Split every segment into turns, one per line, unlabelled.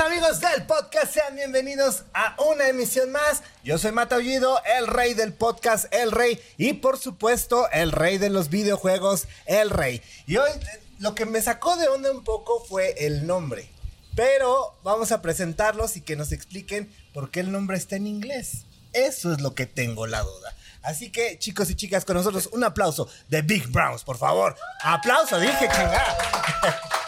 Amigos del podcast, sean bienvenidos a una emisión más. Yo soy Mataullido, el rey del podcast, el rey, y por supuesto, el rey de los videojuegos, el rey. Y hoy lo que me sacó de onda un poco fue el nombre. Pero vamos a presentarlos y que nos expliquen por qué el nombre está en inglés. Eso es lo que tengo la duda. Así que, chicos y chicas, con nosotros un aplauso de Big Browns, por favor. Aplauso, dije chingada.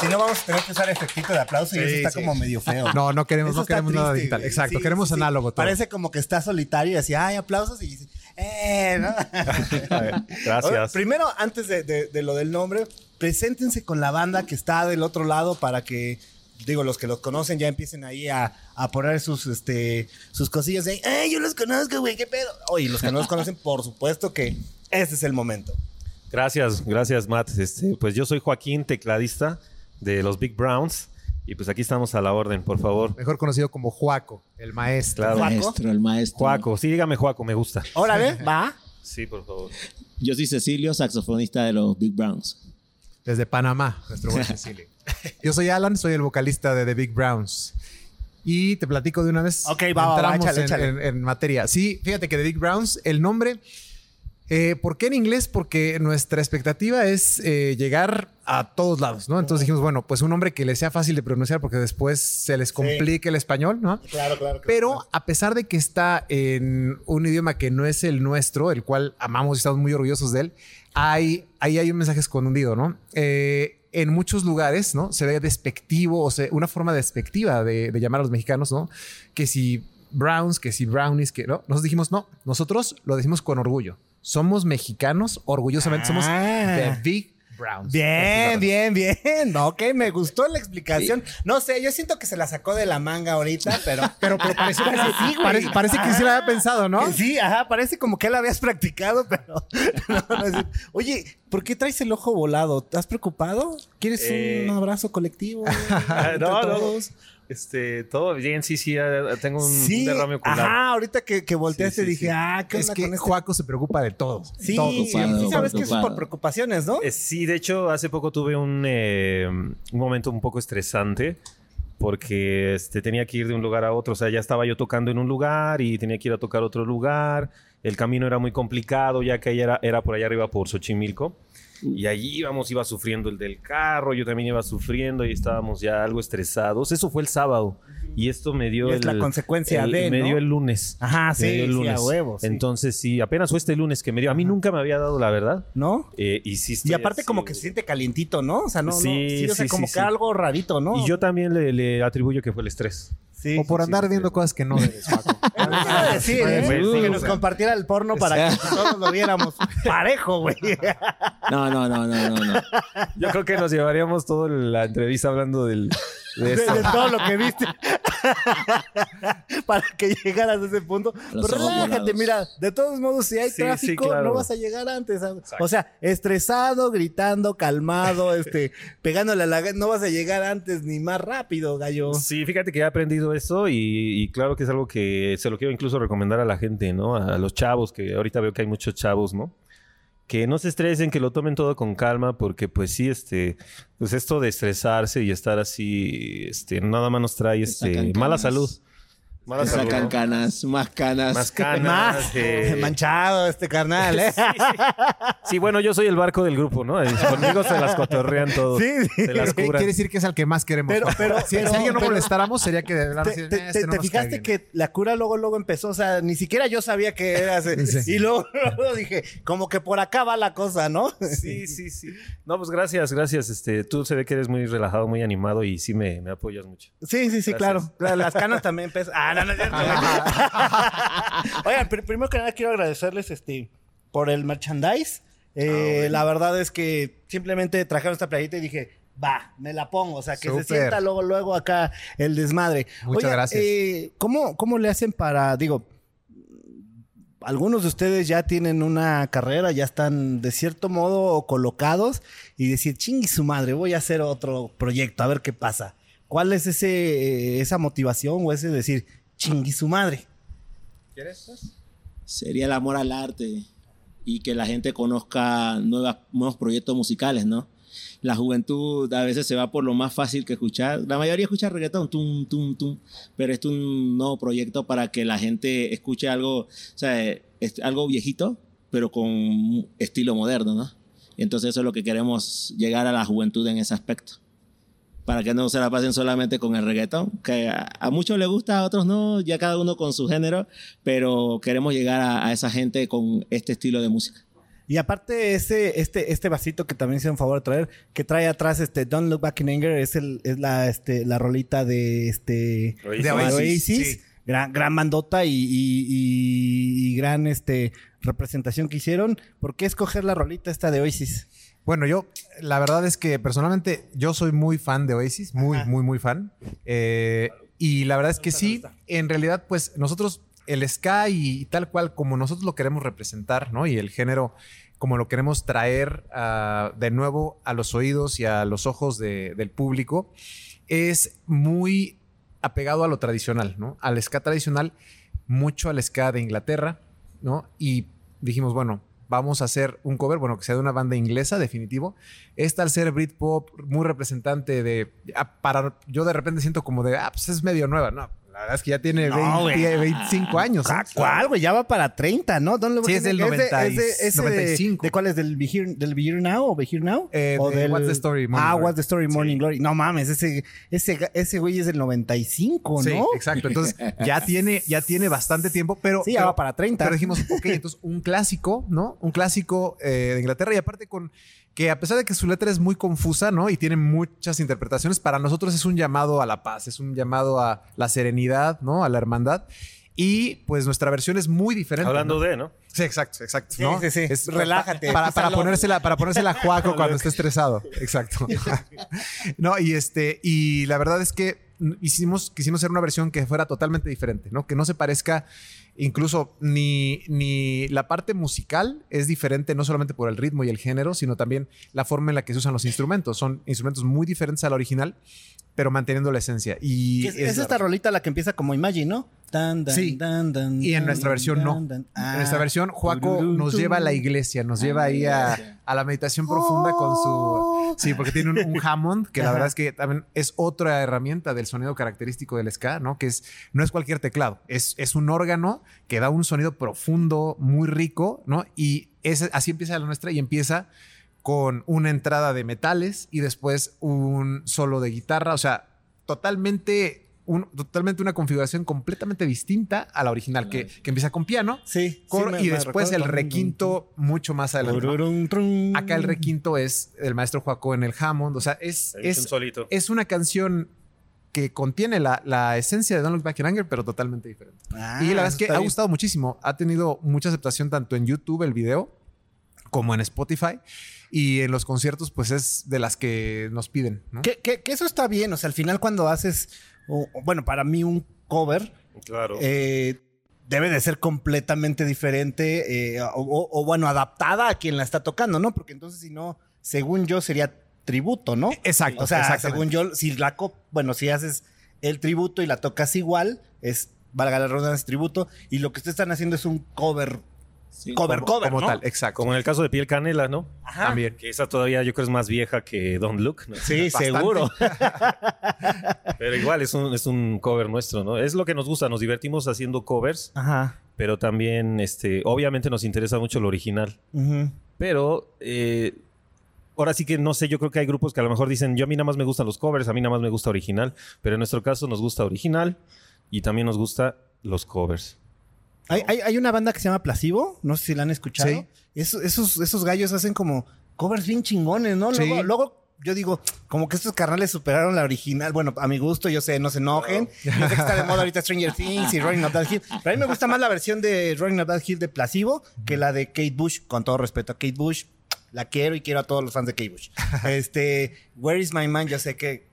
Si no, vamos a tener que usar efectito de aplauso y
Sí,
eso está
sí.
como medio feo.
No, no queremos,
Eso
no queremos nada digital.
güey.
Exacto,
Sí,
queremos
sí.
análogo todo.
Parece como que está solitario y así, ay, aplausos y dices, eh, ¿no?
Gracias.
Primero, antes de, de- de lo del nombre, preséntense con la banda que está del otro lado para que, digo, los que los conocen ya empiecen ahí a, a poner sus, este, sus cosillas de, ay, yo los conozco, güey, qué pedo. Oye, los que no los conocen, por supuesto que este es el momento.
Gracias, gracias, Matt. Este, pues yo soy Joaquín, tecladista de los Big Browns. Y pues aquí estamos a la orden, por favor.
Mejor conocido como Juaco, el maestro.
Claro.
Juaco.
maestro, el maestro.
Juaco, sí, dígame Juaco, me gusta.
Órale, va.
Sí, por favor.
Yo soy Cecilio, saxofonista de los Big Browns.
Desde Panamá, nuestro buen Cecilio. Yo soy Alan, soy el vocalista de The Big Browns. Y te platico de una vez.
Ok, va, va, va,
Entramos
échale,
en,
échale.
en- en materia. Sí, fíjate que The Big Browns, el nombre. Eh, ¿Por qué en inglés? Porque nuestra expectativa es eh, llegar a todos lados, ¿no? Entonces dijimos, bueno, pues un nombre que les sea fácil de pronunciar porque después se les complique el español, ¿no?
Claro, claro.
Pero a pesar de que está en un idioma que no es el nuestro, el cual amamos y estamos muy orgullosos de él, hay, ahí hay un mensaje escondido, ¿no? Eh, en muchos lugares, ¿no? Se ve despectivo, o sea, una forma despectiva de, de llamar a los mexicanos, ¿no? Que si browns, que si brownies, que no. Nosotros dijimos, no, nosotros lo decimos con orgullo. Somos mexicanos, orgullosamente, somos
Ah.
The Big Browns.
Bien, bien, bien. Ok, me gustó la explicación. No sé, yo siento que se la sacó de la manga ahorita, pero.
Pero, pero parece,
Sí, güey.
parece, parece que sí lo había pensado, ¿no?
Sí, ajá, parece como que la habías practicado, pero. no, no es- Oye, ¿por qué traes el ojo volado? ¿Estás preocupado? ¿Quieres
Eh.
un abrazo colectivo?
No, no. Este, todo bien, sí, sí, eh, tengo un
Sí,
derrame ocular.
ajá, ahorita que, que volteaste
Sí, sí,
dije,
sí.
ah, ¿qué
Es
onda
que
con este?
Juaco se preocupa de todo.
Sí,
todo.
sí, sabes que eso es por preocupaciones, ¿no?
Eh, sí, de hecho, hace poco tuve un, eh, un momento un poco estresante porque este, tenía que ir de un lugar a otro. O sea, ya estaba yo tocando en un lugar y tenía que ir a tocar a otro lugar. El camino era muy complicado, ya que ahí era, era por allá arriba por Xochimilco. Y allí íbamos, iba sufriendo el del carro, yo también iba sufriendo y estábamos ya algo estresados. Eso fue el sábado. Y esto me dio
Y es
el,
la consecuencia
el-
de,
Me
¿no?
dio el lunes.
Ajá,
Me
sí,
dio el
sí,
lunes.
a huevo. sí.
Entonces, sí, apenas fue este lunes que me dio. A mí nunca me había dado la verdad.
¿no?
Eh, y sí estoy
Y aparte
así,
como que se siente calientito, ¿no? O sea, no, no,
Sí,
sí, o sea,
sí,
como que
sí.
algo rarito, ¿no?
Y yo también le, le atribuyo que fue el estrés.
Sí,
o por
sí,
andar
sí,
viendo
sí.
cosas que no debes,
iba a decir, ¿eh?
Pues, sí,
que nos compartiera el porno para que todos lo viéramos parejo, güey.
No, no, no, no, no, no.
Yo creo que nos llevaríamos toda la entrevista hablando del, de
De,
esto.
de todo lo que viste. para que llegaras a ese punto. Pero relájate,
volados.
mira, de todos modos, si hay
Sí, sí,
tráfico,
claro.
no vas a llegar antes. ¿sabes? O sea, estresado, gritando, calmado, este, pegándole a la... No vas a llegar antes ni más rápido, gallo.
Sí, fíjate que he aprendido eso y, y claro que es algo que se lo quiero incluso recomendar a la gente, ¿no? A los chavos, que ahorita veo que hay muchos chavos, ¿no? Que no se estresen, que lo tomen todo con calma, porque pues sí, este, pues esto de estresarse y estar así, este, nada más nos trae, este, mala salud. Mala
sacan
¿no?
canas, más canas.
Más canas.
Más
eh,
manchado este carnal, ¿eh?
Sí, sí. Sí, bueno, yo soy el barco del grupo, ¿no? Conmigo se las cotorrean todos.
Sí, sí.
Se las curan.
Quiere decir que es al que más queremos.
Pero- pero-
si,
pero-
si alguien no
pero-
molestáramos, sería que de verdad
¿Te,
decir,
te-
"Eh, este
te-
no
te fijaste
cae bien".
que la cura luego luego empezó? O sea, ni siquiera yo sabía que era ese-
Sí.
Y luego, luego dije, como que por acá va la cosa, ¿no?
Sí, sí, sí. No, pues gracias, gracias. Este, tú se ve que eres muy relajado, muy animado y sí me, me apoyas mucho.
Sí, sí, sí,
Gracias.
claro. La- Las canas también pesan. Ah, no, no, es cierto, güey. Oigan, pr- primero que nada quiero agradecerles este, por el merchandise. Eh, La verdad es que simplemente trajeron esta playita y dije, va, me la pongo. O sea, que se sienta luego, luego acá el desmadre.
Muchas
Oigan,
gracias.
eh, ¿cómo, ¿Cómo le hacen para, digo, algunos de ustedes ya tienen una carrera, ya están de cierto modo colocados y decir, chingui su madre, voy a hacer otro proyecto, a ver qué pasa. ¿Cuál es ese, eh, esa motivación o ese decir, chingui su madre?
Sería el amor al arte y que la gente conozca nuevas, nuevos proyectos musicales, ¿no? La juventud a veces se va por lo más fácil que escuchar. La mayoría escucha reggaetón, tum, tum, tum. Pero esto es un nuevo proyecto para que la gente escuche algo, o sea, es algo viejito, pero con estilo moderno, ¿no? Y entonces eso es lo que queremos llegar a la juventud en ese aspecto. Para que no se la pasen solamente con el reggaetón, que a, a muchos les gusta, a otros no, ya cada uno con su género, pero queremos llegar a, a esa gente con este estilo de música.
Y aparte, este, este, este vasito que también hicieron favor de traer, que trae atrás este Don't Look Back in Anger, es, el, es la, este, la rolita de este
Oasis.
de Oasis.
Sí.
Gran, gran bandota y, y- y- y gran este, representación que hicieron. ¿Por qué escoger la rolita esta de Oasis?
Bueno, yo, la verdad es que personalmente yo soy muy fan de Oasis, muy,
Ajá.
muy, muy fan. Eh, y la verdad es que sí, en realidad, pues nosotros, el ska y tal cual como nosotros lo queremos representar, ¿no? Y el género como lo queremos traer ah, de nuevo a los oídos y a los ojos de- del público, es muy apegado a lo tradicional, ¿no? Al ska tradicional, mucho al ska de Inglaterra, ¿no? Y dijimos, bueno, vamos a hacer un cover, bueno, que sea de una banda inglesa, definitivo. Esta al ser Britpop, muy representante de... Para, yo de repente siento como de, ah, pues es medio nueva, ¿no? La verdad es que ya tiene
No,
20,
güey.
25 años. ¿eh?
Ah, ¿Cuál, güey? Ya va para 30, ¿no? Look
Sí, es del
Anger. de-
90 y-
es de- ese de-
95.
¿De cuál es? ¿Del Be Here, del Be Here Now o Be Here Now?
Eh,
¿O
de What's the Story, Morning
ah,
Glory.
What's the Story Morning Glory. No mames, ese, ese, ese güey es del 95,
Sí,
¿no?
exacto. Entonces ya tiene, ya tiene bastante tiempo, pero.
Sí, ya
pero-
va para 30.
Pero dijimos, ok, entonces un clásico, ¿no? Un clásico eh, de Inglaterra y aparte con que a pesar de que su letra es muy confusa, ¿no? Y tiene muchas interpretaciones, para nosotros es un llamado a la paz, es un llamado a la serenidad, ¿no? A la hermandad. Y pues nuestra versión es muy diferente.
Hablando
¿no?
de, ¿no?
Sí, exacto, exacto.
Sí,
¿no?
sí, sí.
Es
Relájate,
Para, para, ponérsela, para ponérsela a Juaco cuando esté estresado. Exacto. no, y este, y la verdad es que hicimos, quisimos hacer una versión que fuera totalmente diferente, ¿no? Que no se parezca incluso ni, ni la parte musical es diferente, no solamente por el ritmo y el género, sino también la forma en la que se usan los instrumentos. Son instrumentos muy diferentes a la original, pero manteniendo la esencia. Y
Es, es esta rolita la que empieza como Imagine, ¿no? Tan, dan,
Sí. Y en
dan,
nuestra versión no. En nuestra
Ah.
versión, Juaco nos lleva a la iglesia, nos lleva ahí a, a la meditación profunda con su... Sí, porque tiene un, un Hammond, que la verdad es que también es otra herramienta del sonido característico del ska, ¿no? Que es, no es cualquier teclado, es, es un órgano que da un sonido profundo, muy rico, ¿no? Y ese, así empieza la nuestra y empieza con una entrada de metales y después un solo de guitarra, o sea, totalmente... Un, totalmente una configuración completamente distinta a la original, que, que empieza con piano,
Sí.
Coro
sí, me-
y después el requinto mucho más adelante. Acá el requinto es el maestro Joaco en el Hammond. O sea, es,
Ahí es un
es,
solito.
es una canción que contiene la, la esencia de Don't Look Back in Anger, pero totalmente diferente.
Ah,
y la verdad es que ha
bien.
gustado muchísimo. Ha tenido mucha aceptación tanto en YouTube, el video, como en Spotify. Y en los conciertos, pues es de las que nos piden. ¿no?
Que, que- que eso está bien. O sea, al final cuando haces, o, bueno, para mí un cover
Claro.
eh, debe de ser completamente diferente eh, o, o- o, bueno, adaptada a quien la está tocando, ¿no? Porque entonces si no, según yo sería tributo, ¿no?
Exacto.
O sea, según yo, si la co- bueno, si haces el tributo y la tocas igual, es valga la redundancia tributo y lo que ustedes están haciendo es un cover,
Sí.
cover,
como,
cover,
como
¿no?
tal, exacto.
Como en el caso de Piel Canela, ¿no?
Ajá.
También.
Que esa todavía yo creo es más vieja que Don't Look, ¿no?
Sí,
Bastante.
seguro.
Pero igual es un, es un cover nuestro, ¿no? Es lo que nos gusta, nos divertimos haciendo covers,
Ajá.
pero también, este, obviamente nos interesa mucho lo original.
Ujú.
Pero eh, ahora sí que no sé, yo creo que hay grupos que a lo mejor dicen, yo a mí nada más me gustan los covers, a mí nada más me gusta original, pero en nuestro caso nos gusta original y también nos gusta los covers.
Hay, hay, hay una banda que se llama Placebo, no sé si la han escuchado.
Sí.
Esos, esos, esos gallos hacen como covers bien chingones, ¿no?
Sí.
Luego, yo digo, como que estos carnales superaron la original. Bueno, a mi gusto, yo sé, no se enojen. Yo sé que está de moda ahorita Stranger Things y Running Up That Hill. Pero a mí me gusta más la versión de Running Up That Hill de Placebo que la de Kate Bush, con todo respeto a Kate Bush. La quiero y quiero a todos los fans de Kate Bush. Este, Where is My Mind? Yo sé que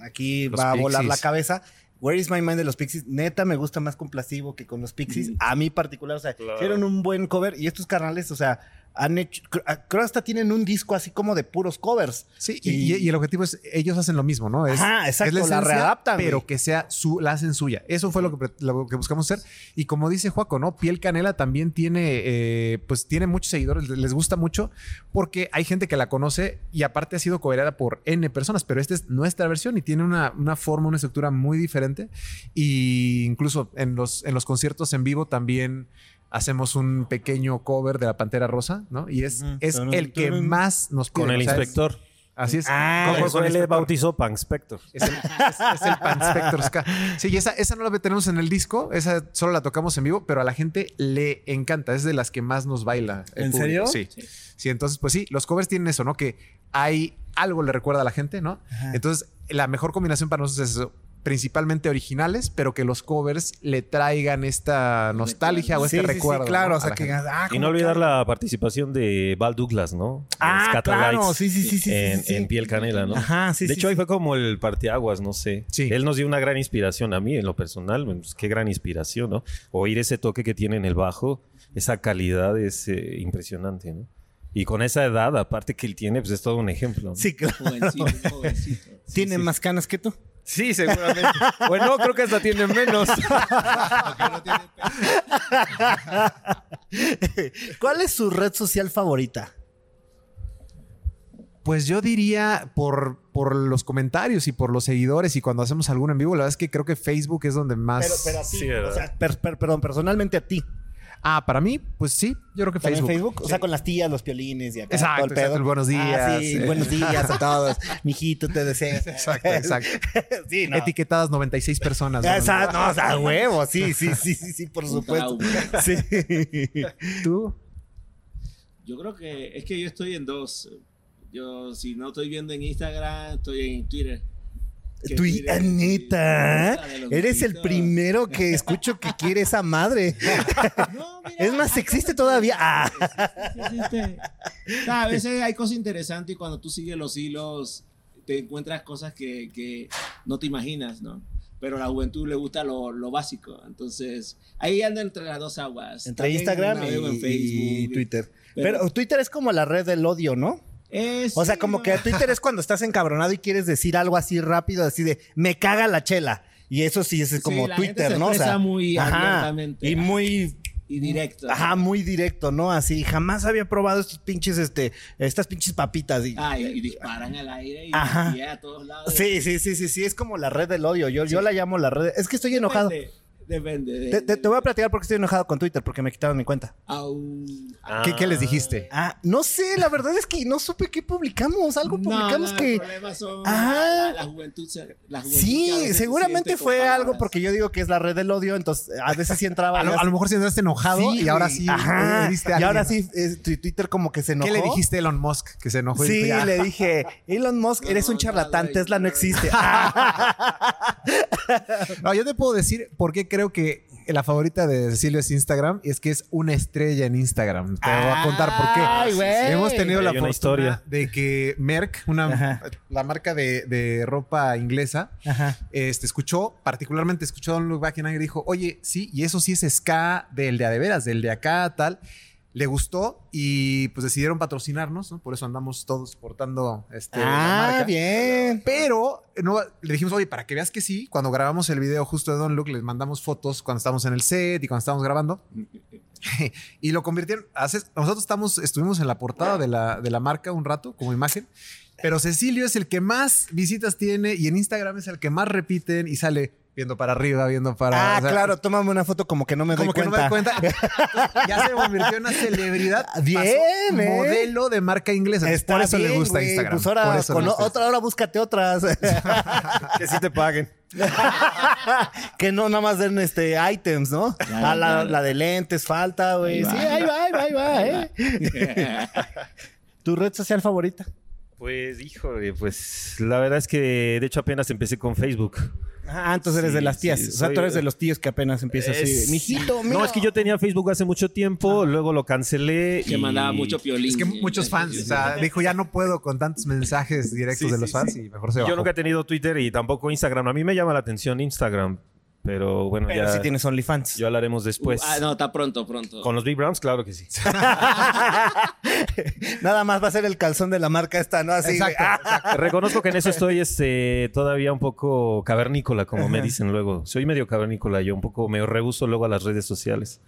aquí
Los
va a volar la cabeza. Where is My Mind de los Pixies, neta me gusta más con Placebo que con los Pixies. A mí particular, o sea,
Claro.
hicieron un buen cover y estos carnales, o sea, han hecho, ah, creo hasta tienen un disco así como de puros covers.
Sí, y, y- y el objetivo es, ellos hacen lo mismo, ¿no? Es,
Ajá, exacto,
es
la
esencia,
readaptan,
Pero que sea su, la hacen suya. Eso fue lo que, lo que buscamos hacer. Y como dice Juaco, ¿no? Piel Canela también tiene, eh, pues tiene muchos seguidores, les- gusta mucho, porque hay gente que la conoce y aparte ha sido cobereada por N personas, pero esta es nuestra versión y tiene una, una forma, una estructura muy diferente. Y incluso en los, en los conciertos en vivo también hacemos un pequeño cover de la Pantera Rosa, ¿no? Y es, es el que más nos pide.
Con el
o sea, es-
inspector.
Así es.
Ah,
con
él le bautizó Panspector.
Es el, es, es el Panspector Ska. Sí, y esa, esa no la tenemos en el disco, esa solo la tocamos en vivo, pero a la gente le encanta, es de las que más nos baila. el
¿En
público.
serio?
Sí. sí. entonces, pues sí, los covers tienen eso, ¿no? Que hay algo le recuerda a la gente, ¿no? Entonces, la mejor combinación para nosotros es eso. Principalmente originales, pero que los covers le traigan esta nostalgia o este
sí, sí,
recuerdo.
claro,
¿no?
o sea que ah,
Y
¿cómo
no olvidar
que-
la participación de Val Douglas, ¿no?
Ah, claro, sí, sí, sí, sí,
En, en Piel Canela, ¿no?
Ajá, sí,
De
sí,
hecho, ahí fue como el parteaguas, no sé.
Sí.
Él nos dio una gran inspiración a mí, en lo personal. pues, qué gran inspiración, ¿no? Oír ese toque que tiene en el bajo, esa calidad es eh, impresionante, ¿no? Y con esa edad, aparte que él tiene, pues es todo un ejemplo. ¿no?
Sí, claro.
Jovencito, jovencito.
¿Tiene más canas que tú?
Sí, seguramente. bueno, creo que hasta tiene menos.
¿Cuál es su red social favorita?
Pues yo diría por, por los comentarios y por los seguidores y cuando hacemos algún en vivo, la verdad es que creo que Facebook es donde más...
Pero, pero a ti,
Sí, ¿verdad?
o sea, per- per- perdón, personalmente a ti.
Ah, para mí, pues sí, yo creo que
¿También
Facebook.
Facebook? O sea, con las tías, los piolines y acá.
Exacto,
todo el
exacto,
pedo.
el buenos días,
Ah, sí,
eh.
buenos días a todos. Mijito, te deseo.
Exacto, exacto.
sí, no.
Etiquetadas 96 personas. ¿no?
Esa, no, o sea, huevo, sí, sí, sí, sí, sí, por supuesto. Sí.
¿Tú?
Yo creo que es que yo estoy en dos. Yo, si no estoy viendo en Instagram, estoy en Twitter. Esa de los
eres el primero que escucho que quiere esa madre.
No, mira,
Es más, existe todavía. Ah.
Existe. A veces hay cosas interesantes y cuando tú sigues los hilos te encuentras cosas que, que no te imaginas, ¿no? Pero a la juventud le gusta lo, lo básico. Entonces, ahí anda entre las dos aguas.
Entre
También
Instagram y,
en Facebook.
y Twitter.
Pero-
Pero, Twitter es como la red del odio, ¿no?
Es-
O sea,
sí,
como
no.
que Twitter es cuando estás encabronado y quieres decir algo así rápido, así de me caga la chela. Y eso sí es
Sí,
como
la gente
Twitter,
se
¿no? O sea,
muy
ajá, y muy
Y directo.
ajá, muy directo, ¿no? Así jamás había probado estos pinches este estas pinches papitas y
Ah, y, y disparan al aire y,
Ajá.
y a todos lados.
Sí, sí, sí, sí, sí, es como la red del odio. Yo, yo la llamo la red. Es que estoy enojado.
Depende. Depende de-
Te, te- te voy a platicar porque estoy enojado con Twitter porque me quitaron mi cuenta.
Au.
¿Qué, qué les dijiste?
Ah, no sé, la verdad es que no supe qué publicamos. Algo
No,
publicamos
no,
que.
El problema son
Ah.
la, la juventud. se- la juventud que a
Sí,
se
seguramente fue algo porque yo digo que es la red del odio, entonces a veces sí entraba.
A lo, a lo mejor si entraste enojado
Sí,
y ahora sí
Ajá.
a
y ahora sí, eh, Twitter como que se enojó.
¿Qué le dijiste a Elon Musk que se enojó? y
Sí, le dije, Elon Musk,
No,
eres un charlatán, Tesla no
no.
existe.
No, yo te puedo decir por qué creo que la favorita de Cecilio es Instagram y es que es una estrella en Instagram. Te voy a contar por qué.
Ay, güey.
Hemos tenido la
historia.
de que Merck, una,
Ajá.
la marca de, de ropa inglesa,
Ajá.
este, escuchó, particularmente escuchó a Back in Anger y dijo, oye, sí, y eso sí es ska del de a de veras, del de acá, tal. Le gustó y pues decidieron patrocinarnos, ¿no? Por eso andamos todos portando este, la
Ah,
marca.
bien.
Pero no, le dijimos, oye, para que veas que sí, cuando grabamos el video justo de Don Look, les mandamos fotos cuando estábamos en el set y cuando estábamos grabando. y lo convirtieron. nosotros estamos, estuvimos en la portada de la, de la marca un rato como imagen. Pero Cecilio es el que más visitas tiene y en Instagram es el que más repiten y sale viendo para arriba, viendo para.
Ah,
o sea,
claro, tómame una foto como que no me
Como
doy
que no me
cuenta.
doy cuenta. ya se convirtió en una celebridad.
Bien,
Pasó
¿eh?
Modelo de marca inglesa.
Está
por eso le gusta Instagram.
Pues ahora,
por eso le
con
gusta
otra, ahora búscate otras.
que sí te paguen.
que no nada más den este items, ¿no? Ah, la, de lentes falta, güey. Sí,
va.
ahí va, ahí va, ahí va, ¿eh? ¿Tu red social favorita?
Pues, híjole, pues la verdad es que de hecho apenas empecé con Facebook.
Ah, entonces eres de las tías.
sí,
o sea,
soy-
tú eres de los tíos que apenas empiezas así. Mijito, mira.
No, es que yo tenía Facebook hace mucho tiempo, luego lo cancelé.
Que
y-
mandaba mucho piolín.
Es que
Sí,
muchos fans, o sea, dijo ya no puedo con tantos mensajes directos
Sí,
de los fans
sí.
y mejor se
Yo nunca he tenido Twitter y tampoco Instagram. A mí me llama la atención Instagram. Pero bueno,
Pero
ya,
sí tienes OnlyFans.
ya hablaremos después.
Ah, no, está pronto, pronto.
Con los Big Browns, claro que sí.
Nada más va a ser el calzón de la marca esta, ¿no? Así.
Exacto,
ah,
Reconozco que en eso estoy este, todavía un poco cavernícola, como me dicen luego. Soy medio cavernícola, yo un poco me rehuso luego a las redes sociales.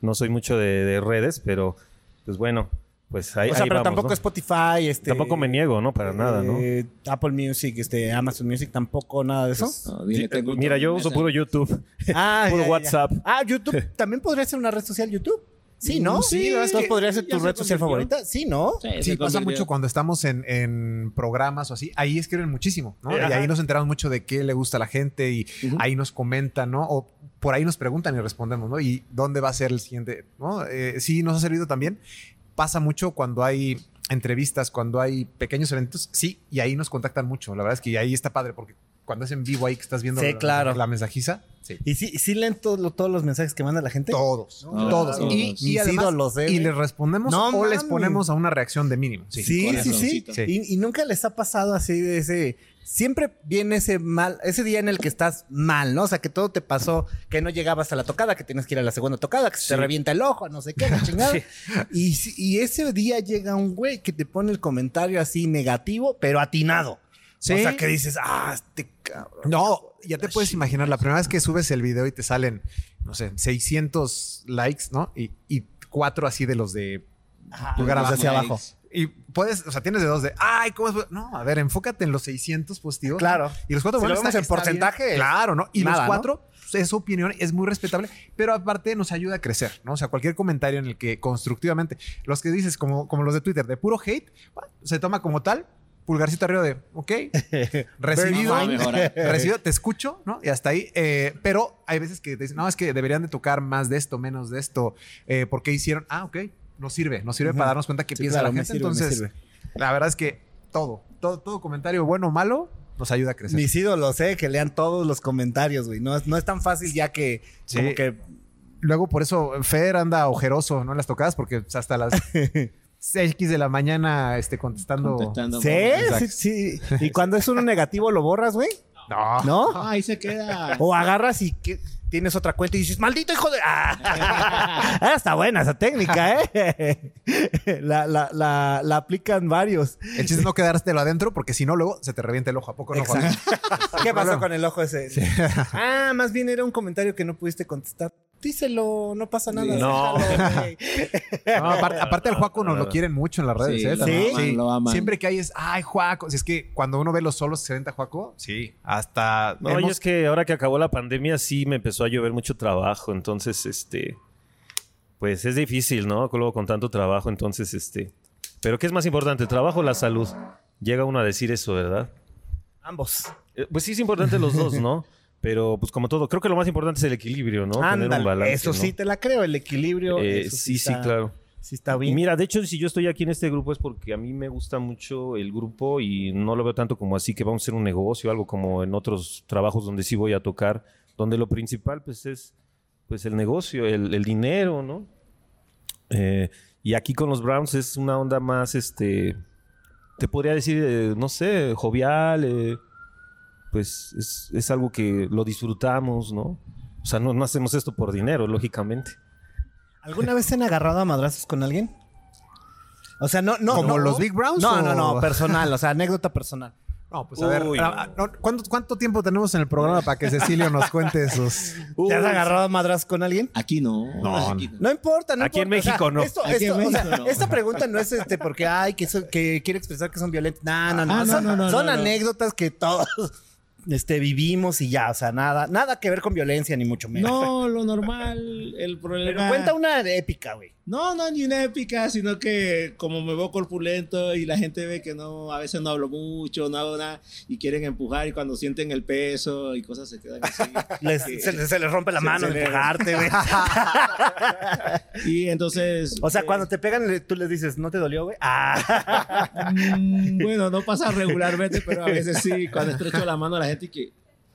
No soy mucho de, de redes, pero pues bueno, pues ahí,
o sea,
ahí
pero
vamos,
tampoco
¿no?
Spotify, este.
Tampoco me niego, ¿no? Para nada, ¿no?
eh, Apple Music, este, Amazon Music, tampoco nada de eso.
No, dile,
Sí,
tengo
Mira, yo uso puro YouTube.
ah,
puro
ya, ya.
WhatsApp.
Ah, YouTube también podría ser una red social, YouTube. Sí, ¿no?
Sí,
la verdad es que
sí,
podría ser tu
se
red social favorita. Sí, ¿no?
Sí,
pasa mucho cuando estamos en, en programas o así. Ahí escriben muchísimo, ¿no?
Eh,
y
ajá.
ahí nos enteramos mucho de qué le gusta a la gente y ahí nos comentan, ¿no? O por ahí nos preguntan y respondemos, ¿no? Y dónde va a ser el siguiente, ¿no? Eh, sí, nos ha servido también. Pasa mucho cuando hay entrevistas, cuando hay pequeños eventos, sí, y ahí nos contactan mucho. La verdad es que ahí está padre porque cuando es en vivo ahí que estás viendo
Sí,
la,
claro.
la mensajiza, sí.
¿Y sí, sí leen todo todos los mensajes que manda la gente?
Todos,
Claro.
todos. Y, y
Mis
además-
ídolos, ¿eh,
y les respondemos
No
o les ponemos a una reacción de mínimo.
Sí,
Sí.
sí, sí,
corazoncito.
Sí.
Y, y nunca les ha pasado así de ese. Siempre viene ese mal, ese día en el que estás mal, ¿no? O sea, que todo te pasó, que no llegabas a la tocada, que tienes que ir a la segunda tocada, que se te revienta el ojo, no sé qué, la chingada. y, y ese día llega un güey que te pone el comentario así negativo, pero atinado.
Sí.
O sea, que dices, ah, este cabrón.
No, ya te puedes imaginar, la primera vez que subes el video y te salen, no sé, 600 likes, ¿no? Y, y cuatro así de los de pulgar
los de hacia
abajo.
abajo.
Y puedes, o sea, tienes de dos de, ay, ¿cómo es? No, a ver, enfócate en los 600 positivos.
Claro.
Y los cuatro
Si lo vemos
está-
en
está
porcentaje,
bien. Claro, ¿no? Y
nada,
los
¿no?
cuatro, pues, es su opinión, es muy respetable, pero aparte nos ayuda a crecer, ¿no? O sea, cualquier comentario en el que constructivamente, los que dices, como, como los de Twitter, de puro hate, bueno, se toma como tal, pulgarcito arriba de, ok, recibido,
mejorar.
recibido, te escucho, ¿no? Y hasta ahí. eh, pero hay veces que te dicen, no, es que deberían de tocar más de esto, menos de esto. Eh, ¿Por qué hicieron? Ah, ok, nos sirve, nos sirve para darnos cuenta que
Sí,
piensa
claro,
la gente.
sirve,
Entonces, la verdad es que todo, todo, todo comentario bueno o malo nos ayuda a crecer.
Mis ídolos, ¿eh? Que lean todos los comentarios, güey. No, es- no es tan fácil ya que.
Sí.
Como que.
Luego, por eso Fer anda ojeroso, ¿no? En las tocadas, porque hasta las 6 de la mañana este, contestando.
Contestando.
Sí, sí, sí. Y cuando es uno negativo, lo borras, güey.
No.
¿No?
Ah, ahí se queda.
O agarras y que tienes otra cuenta y dices, maldito hijo de. Ah, Ah, está buena esa técnica, ¿eh? La, la, la, la aplican varios.
El chiste es no quedártelo adentro, porque si no, luego se te revienta el ojo. ¿A poco no? Juan?
¿Qué pasó con el ojo ese? Ah, más bien era un comentario que no pudiste contestar. Díselo, no pasa nada.
No.
déjalo, güey.
No, aparte, aparte al Juaco nos lo quieren mucho en las redes.
Sí,
¿eh?
lo
También.
aman, lo aman.
Siempre que hay es, ay, Juaco. Si es que cuando uno ve los solos se venta Juaco, sí, hasta.
No, es que ahora que acabó la pandemia sí me empezó a llover mucho trabajo, entonces este pues es difícil, ¿no? Luego con tanto trabajo, entonces este pero ¿qué es más importante, el trabajo o la salud? Llega uno a decir eso, ¿verdad?
Ambos.
Eh, Pues sí es importante los dos, ¿no? Pero pues como todo, creo que lo más importante es el equilibrio, ¿no? Tener un
Ándale,
balance,
eso
¿no?
sí te la creo, el equilibrio.
Eh,
eso
sí, sí,
está-
claro.
Sí está
Y
bien.
mira, de hecho, si yo estoy aquí en este grupo es porque a mí me gusta mucho el grupo y no lo veo tanto como así que vamos a hacer un negocio, algo como en otros trabajos donde sí voy a tocar, donde lo principal pues es pues el negocio, el, el dinero, ¿no? Eh, y aquí con los Browns es una onda más, este, te podría decir, eh, no sé, jovial, eh, pues es, es algo que lo disfrutamos, ¿no? O sea, no, no hacemos esto por dinero, lógicamente.
¿Alguna vez se han agarrado a madrazos con alguien? O sea, no, no.
¿Como
no,
los Big Browns
No,
o-
no, no, personal, o sea, anécdota personal.
No, pues a ver.
Uy,
no, ¿cuánto, cuánto tiempo tenemos en el programa para que Cecilio nos cuente sus.
¿Te has agarrado a madrazos con alguien?
Aquí no.
No,
aquí
No importa, no
Aquí en
importa.
México no.
Esto,
Aquí
esto,
en
o sea,
México no.
Esta pregunta no es este porque ay que, son- que quiere expresar que son violentos. No, no, no.
Ah, no,
son
no, no,
son
no, no.
anécdotas que todos este, vivimos y ya. O sea, nada, nada que ver con violencia, ni mucho menos.
No, lo normal, el
Pero
problema.
cuenta una épica, güey.
No, no, ni una épica, sino que como me veo corpulento y la gente ve que no, a veces no hablo mucho, no hago nada y quieren empujar y cuando sienten el peso y cosas se quedan así.
Les- se, se les rompe la
Se-
mano
se
pegarte, güey.
Y entonces.
O sea,
eh,
cuando te pegan, tú les dices, ¿no te dolió, güey? Ah.
mm, Bueno, no pasa regularmente, pero a veces sí, cuando estrecho la mano a la gente y que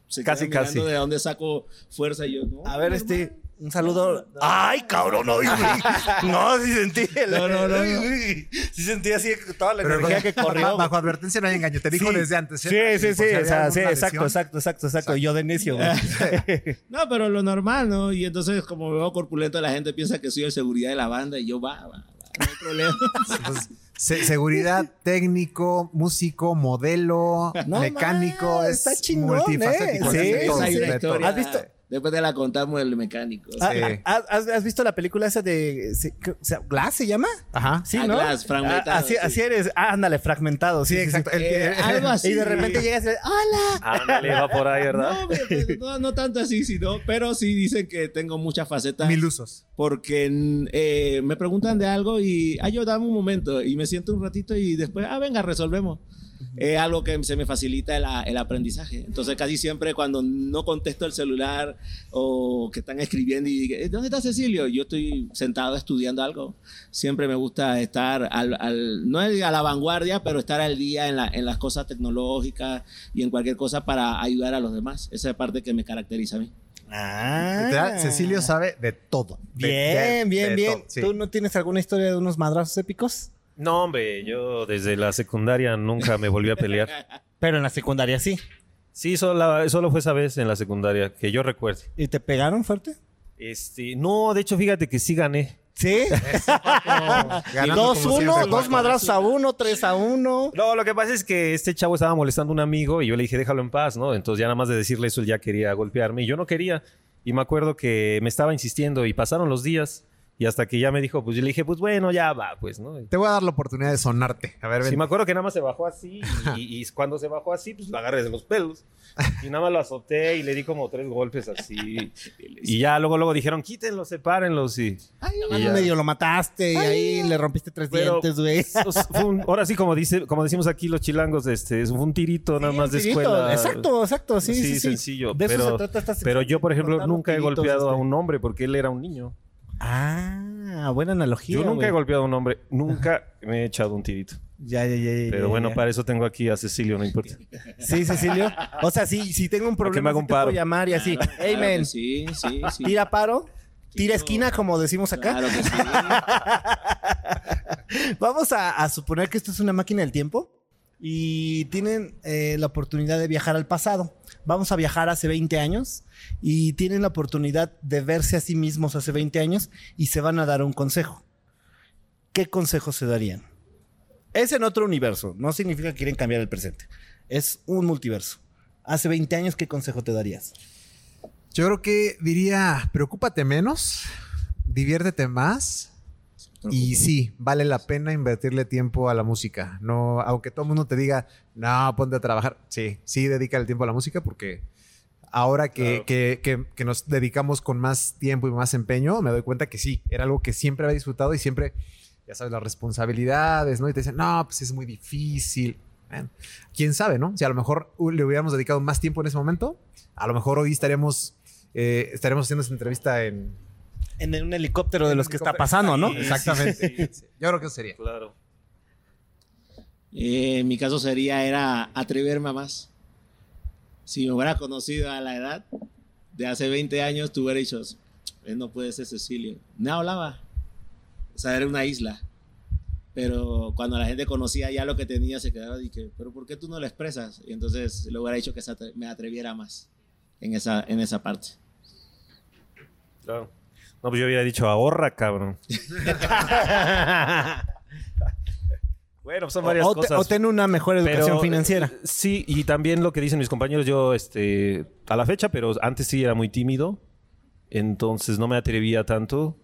se
Casi, casi.
de dónde saco fuerza y yo, no.
A ver, este. Un saludo. Ay, cabrón, no. No, sí sentí. el-
No, no, no, no.
Sí sentí así toda la
Pero
energía que corrió.
bajo advertencia no hay engaño. Te dijo
Sí.
desde antes.
Sí,
¿eh?
sí, sí.
si
O sea, sí, exacto, exacto, exacto, exacto. Yo de necio, güey.
No, pero lo normal, ¿no? Y entonces, como me veo corpulento, la gente piensa que soy el seguridad de la banda y yo, va, va, va, no hay problema.
Pues, se- seguridad, técnico, músico, modelo,
No
mecánico.
más,
es
está chingón,
multifacético.
¿eh? Sí, sí, sí.
todo.
historia.
¿Has visto?
Después te la contamos el mecánico.
Ah,
Sí.
¿Has, has- has visto la película esa de. se- ¿Glass se llama?
Ajá.
Sí,
Ah,
¿no?
Glass, fragmentado,
Ah, así,
sí.
así eres. Ah, ándale, fragmentado. Sí,
Sí, exacto. El
Eh, algo así.
Y de repente llegas y le- ¡Hola!
Ándale, va por ahí, ¿verdad?
No, pero no, no tanto así, sino, pero sí dicen que tengo muchas facetas.
Mil usos.
Porque eh, me preguntan de algo y, ah, yo dame un momento y me siento un ratito y después, ah, venga, resolvemos. Es algo que se me facilita el, el aprendizaje. Entonces, casi siempre cuando no contesto el celular o que están escribiendo y digo, ¿dónde está Cecilio? Yo estoy sentado estudiando algo. Siempre me gusta estar, al, al- no a la vanguardia, pero estar al día en, la- en las cosas tecnológicas y en cualquier cosa para ayudar a los demás. Esa es parte que me caracteriza a mí.
Ah.
Cecilio sabe de todo. De-
Bien,
de-
bien,
de
bien.
todo, sí.
¿Tú no tienes alguna historia de unos madrazos épicos?
No, hombre, yo desde la secundaria nunca me volví a pelear.
Pero en la secundaria sí.
Sí, solo, solo fue esa vez en la secundaria, que yo recuerde.
¿Y te pegaron fuerte?
Este, no, de hecho, fíjate que sí gané.
Sí.
Ganando
Dos, madrazos a uno, tres a uno.
No, lo que pasa es que este chavo estaba molestando a un amigo y yo le dije, déjalo en paz, ¿no? Entonces ya nada más de decirle eso, él ya quería golpearme y yo no quería. Y me acuerdo que me estaba insistiendo y pasaron los días y hasta que ya me dijo, pues yo le dije, pues bueno, ya va, pues, ¿no?
Te voy a dar la oportunidad de sonarte. A ver, ven.
Sí, me acuerdo que nada más se bajó así y, y- y cuando se bajó así, pues lo agarré de los pelos. Y nada más lo azoté y le di como tres golpes así. Y ya luego, luego dijeron, quítenlos, sepárenlos y...
Ay,
Y ya.
medio lo mataste y ahí le rompiste tres
Pero,
dientes, güey.
ahora sí, como, dice, como decimos aquí los chilangos, este, fue un tirito nada
Sí,
más de
tirito.
escuela.
Exacto, exacto, sí, sí, sí.
sencillo.
De eso
pero,
se trata esta
pero yo, por ejemplo, nunca he golpeado a
este.
un hombre porque él era un niño.
Ah, buena analogía.
Yo nunca
güey.
he golpeado a un hombre, nunca me he echado un tirito.
Ya, ya, ya, ya,
Pero
ya,
bueno,
ya.
para eso tengo aquí a Cecilio, no importa.
Sí, Cecilio. O sea, sí, si tengo un
que me
problema,
un
te puedo llamar y así. Hey,
Claro
man,
que Sí, sí, sí.
tira paro, tira esquina, como decimos acá.
Claro que sí.
Vamos a, a suponer que esto es una máquina del tiempo y tienen eh, la oportunidad de viajar al pasado. Vamos a viajar hace 20 años y tienen la oportunidad de verse a sí mismos hace 20 años y se van a dar un consejo. ¿Qué consejo se darían? Es en otro universo, no significa que quieren cambiar el presente. Es un multiverso. Hace 20 años, ¿qué consejo te darías?
Yo creo que diría, preocúpate menos, diviértete más. Y sí, vale la pena invertirle tiempo a la música. No, aunque todo el mundo te diga, no, ponte a trabajar. Sí, sí, dedica el tiempo a la música porque ahora que,
Claro.
que- que- que nos dedicamos con más tiempo y más empeño, me doy cuenta que sí, era algo que siempre había disfrutado y siempre, ya sabes, las responsabilidades, ¿no? Y te dicen, no, pues es muy difícil. Bueno, quién sabe, ¿no? Si a lo mejor le hubiéramos dedicado más tiempo en ese momento, a lo mejor hoy estaríamos, eh, estaríamos haciendo esta entrevista en,
En un helicóptero de los que está pasando, ¿no?
Sí,
Exactamente. Yo creo que eso sería.
Claro.
Eh, en mi caso sería era atreverme a más. Si me hubiera conocido a la edad de hace 20 años, tú hubieras dicho, él no puede ser Cecilio. No hablaba. O sea, era una isla. Pero cuando la gente conocía ya lo que tenía, se quedaba y que, pero ¿por qué tú no lo expresas? Y entonces le hubiera dicho que se atre- me atreviera más en esa, en esa parte.
Claro. No, pues yo hubiera dicho ahorra, cabrón. bueno, son varias
o,
cosas.
o ten una mejor educación
Pero,
financiera.
eh, Sí, y también lo que dicen mis compañeros, yo, este, a la fecha, pero antes sí era muy tímido, entonces no me atrevía tanto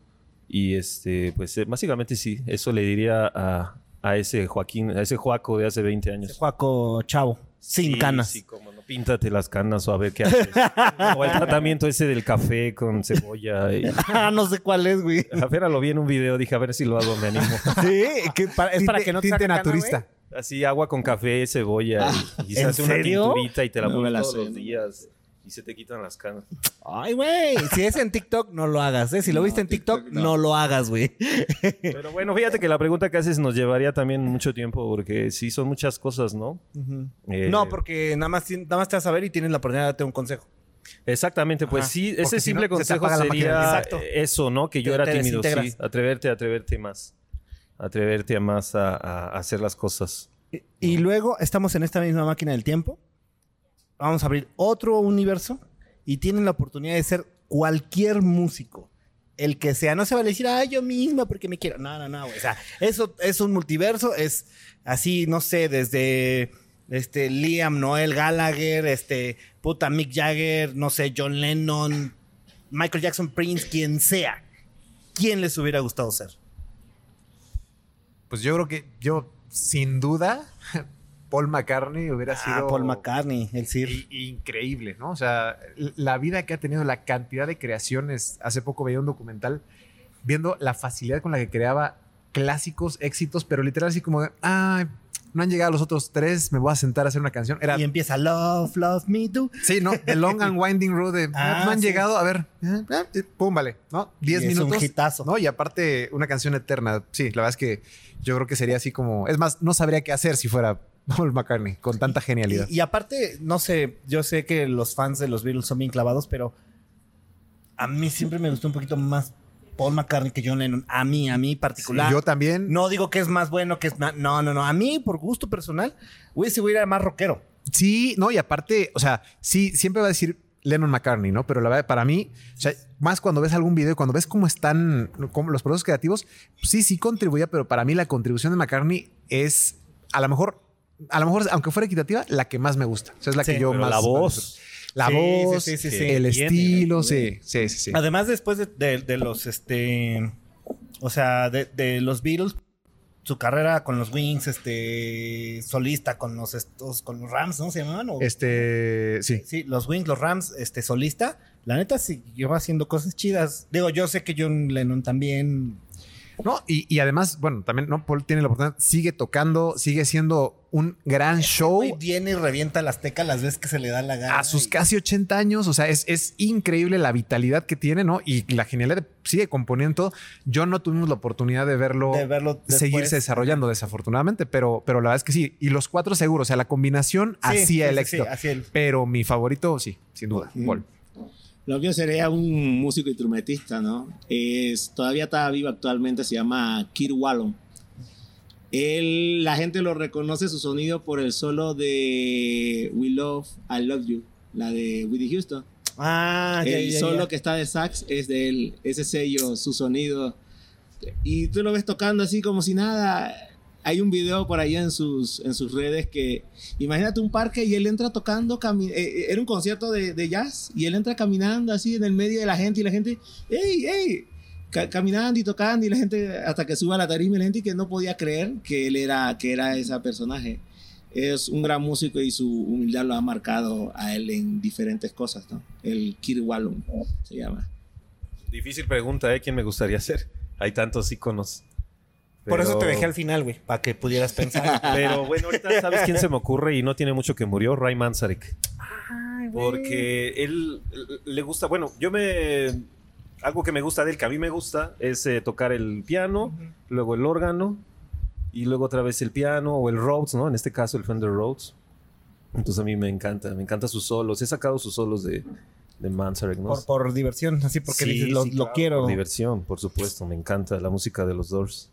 y, este, pues, eh, básicamente sí, eso le diría a, a ese Joaquín, a ese Joaco de hace 20 años.
Juaco Chavo, sin
Sí,
canas.
Sí, como no, píntate las canas o a ver qué haces. o el tratamiento ese del café con cebolla. y-
Ah, no sé cuál es, güey.
a ver, lo vi en un video, dije, a ver si lo hago, me animo.
Sí, que pa- es para que no te
tinte
cana,
naturista.
Así agua con café, cebolla y, y se
¿en
hace una tinturita y te la
No
pones todos
sé,
los días y se te quitan las canas.
Ay, güey. Si es en TikTok, no lo hagas, ¿eh? Si lo
No,
viste en TikTok,
TikTok,
no.
no.
lo hagas, güey.
Pero bueno, fíjate que la pregunta que haces nos llevaría también mucho tiempo porque sí son muchas cosas, ¿no? Eh,
No, porque nada más, nada más te vas a ver y tienes la oportunidad de darte un consejo.
Exactamente, pues
Ajá.
sí, ese
si no,
simple
se
consejo sería eso, ¿no? Que yo
Te-
era
te
tímido, sí. Atreverte, atreverte más. Atreverte a más a, a- a hacer las cosas.
Y, y luego estamos en esta misma máquina del tiempo. Vamos a abrir otro universo y tienen la oportunidad de ser cualquier músico. El que sea, no se va a decir, ah, yo misma porque me quiero. No, no, no. O sea, eso es un multiverso, es así, no sé, desde este Liam, Noel Gallagher, este puta Mick Jagger, no sé, John Lennon, Michael Jackson, Prince, quien sea. ¿Quién les hubiera gustado ser?
Pues yo creo que yo, sin duda, Paul McCartney hubiera
Ah,
sido
Paul McCartney, el Sir.
increíble, ¿no? O sea, la vida que ha tenido, la cantidad de creaciones. Hace poco veía un documental viendo la facilidad con la que creaba clásicos, éxitos, pero literal así como de, ay, no han llegado los otros tres, me voy a sentar a hacer una canción. Era,
Y empieza Love, Love Me Do.
sí, ¿no? The Long and Winding Road de,
Ah,
no han
sí.
llegado, a ver, eh, eh, pum, vale, ¿no? Diez
Y es un
minutos.
hitazo.
¿no? Y aparte, una canción eterna. Sí, la verdad es que yo creo que sería así como. Es más, no sabría qué hacer si fuera Paul McCartney, con tanta genialidad.
Y, y aparte, no sé, yo sé que los fans de los Beatles son bien clavados, pero a mí siempre me gustó un poquito más Paul McCartney que John Lennon. A mí, a mí particular.
yo también.
no digo que es más bueno, que es más... No, no, no. A mí, por gusto personal, güey, si hubiera más rockero.
Sí, no, y aparte, o sea, sí, siempre va a decir Lennon McCartney, ¿no? Pero la verdad, para mí, o sea, más cuando ves algún video cuando ves cómo están cómo los procesos creativos, sí, sí contribuía, pero para mí la contribución de McCartney es, a lo mejor, a lo mejor, aunque fuera equitativa, la que más me gusta. O sea, es la
Sí,
que yo más.
la voz.
La
Sí,
voz,
sí, sí, sí, sí.
el estilo, sí, sí, sí, sí.
Además, después de, de- de los, este... O sea, de, de los Beatles, su carrera con los Wings, este... Solista con los, estos, con los Rams, ¿no? ¿Se llamaban? ¿O-
Este, sí.
Sí, los Wings, los Rams, este solista, la neta siguió haciendo cosas chidas. Digo, yo sé que John Lennon también.
No, y, y además, bueno, también, ¿no? Paul tiene la oportunidad, sigue tocando, sigue siendo un gran show.
Güey, viene y revienta la azteca las veces que se le da la gana.
a sus
y-
casi 80 años, o sea, es, es increíble la vitalidad que tiene, ¿no? Y la genialidad, sigue componiendo todo. Yo no tuvimos la oportunidad de verlo,
De verlo
seguirse desarrollando, desafortunadamente, pero, pero la verdad es que sí. Y los cuatro seguros, o sea, la combinación
Sí,
hacía
sí,
el éxito.
sí, hacía el-
Pero mi favorito, sí, sin duda. Paul.
Lo mío sería un músico instrumentista, ¿no? Es, todavía está vivo actualmente, se llama Kir Wallon. Él, la gente lo reconoce su sonido por el solo de We Love, I Love You, la de Whitney Houston.
Ah, ya,
el
ya,
solo
ya.
que está de sax es de él, ese sello, su sonido. Y tú lo ves tocando así como si nada. Hay un video por ahí en sus, en sus redes que, imagínate un parque y él entra tocando, eh, eh, era un concierto de, jazz y él entra caminando así en el medio de la gente y la gente, ¡ey, ey! Ca- caminando y tocando y la gente hasta que suba a la tarima y la gente que no podía creer que él era, que era ese personaje. Es un gran músico y su humildad lo ha marcado a él en diferentes cosas, ¿no? El Kir Wallon se llama.
Difícil pregunta, ¿eh? ¿Quién me gustaría ser? Hay tantos íconos.
Por eso te dejé al final, güey, para que pudieras pensar.
Pero bueno, ahorita sabes quién se me ocurre y no tiene mucho que murió, Ray Manzarek. Porque él le gusta, bueno, yo me algo que me gusta de él, que a mí me gusta, es eh, tocar el piano, luego el órgano y luego otra vez el piano o el Rhodes, ¿no? En este caso el Fender Rhodes. Entonces a mí me encanta, me encanta sus solos. He sacado sus solos de, de Manzarek, ¿no?
por, por diversión, así porque
Sí,
dices, lo,
sí,
lo quiero.
Por diversión, por supuesto. Me encanta la música de los Doors.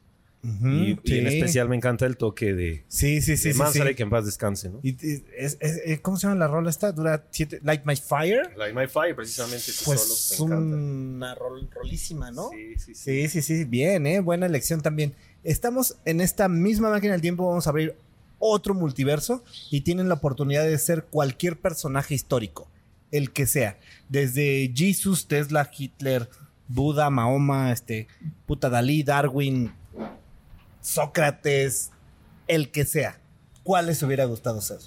Y, y en especial me encanta el toque de,
Sí, sí, sí.
de
sí, sí.
Manzarek, que en paz descanse, ¿no?
Y, y- es- es- es- ¿Cómo se llama la rola esta? Dura siete. Light My Fire.
Like My Fire, precisamente.
Pues una rol- rolísima, ¿no?
Sí, sí, sí.
Sí, sí, sí, bien, ¿eh? Buena elección también. Estamos en esta misma máquina del tiempo, vamos a abrir otro multiverso y tienen la oportunidad de ser cualquier personaje histórico, el que sea, desde Jesus, Tesla, Hitler, Buda, Mahoma, este, puta Dalí, Darwin, Sócrates, el que sea. ¿Cuál les hubiera gustado ser?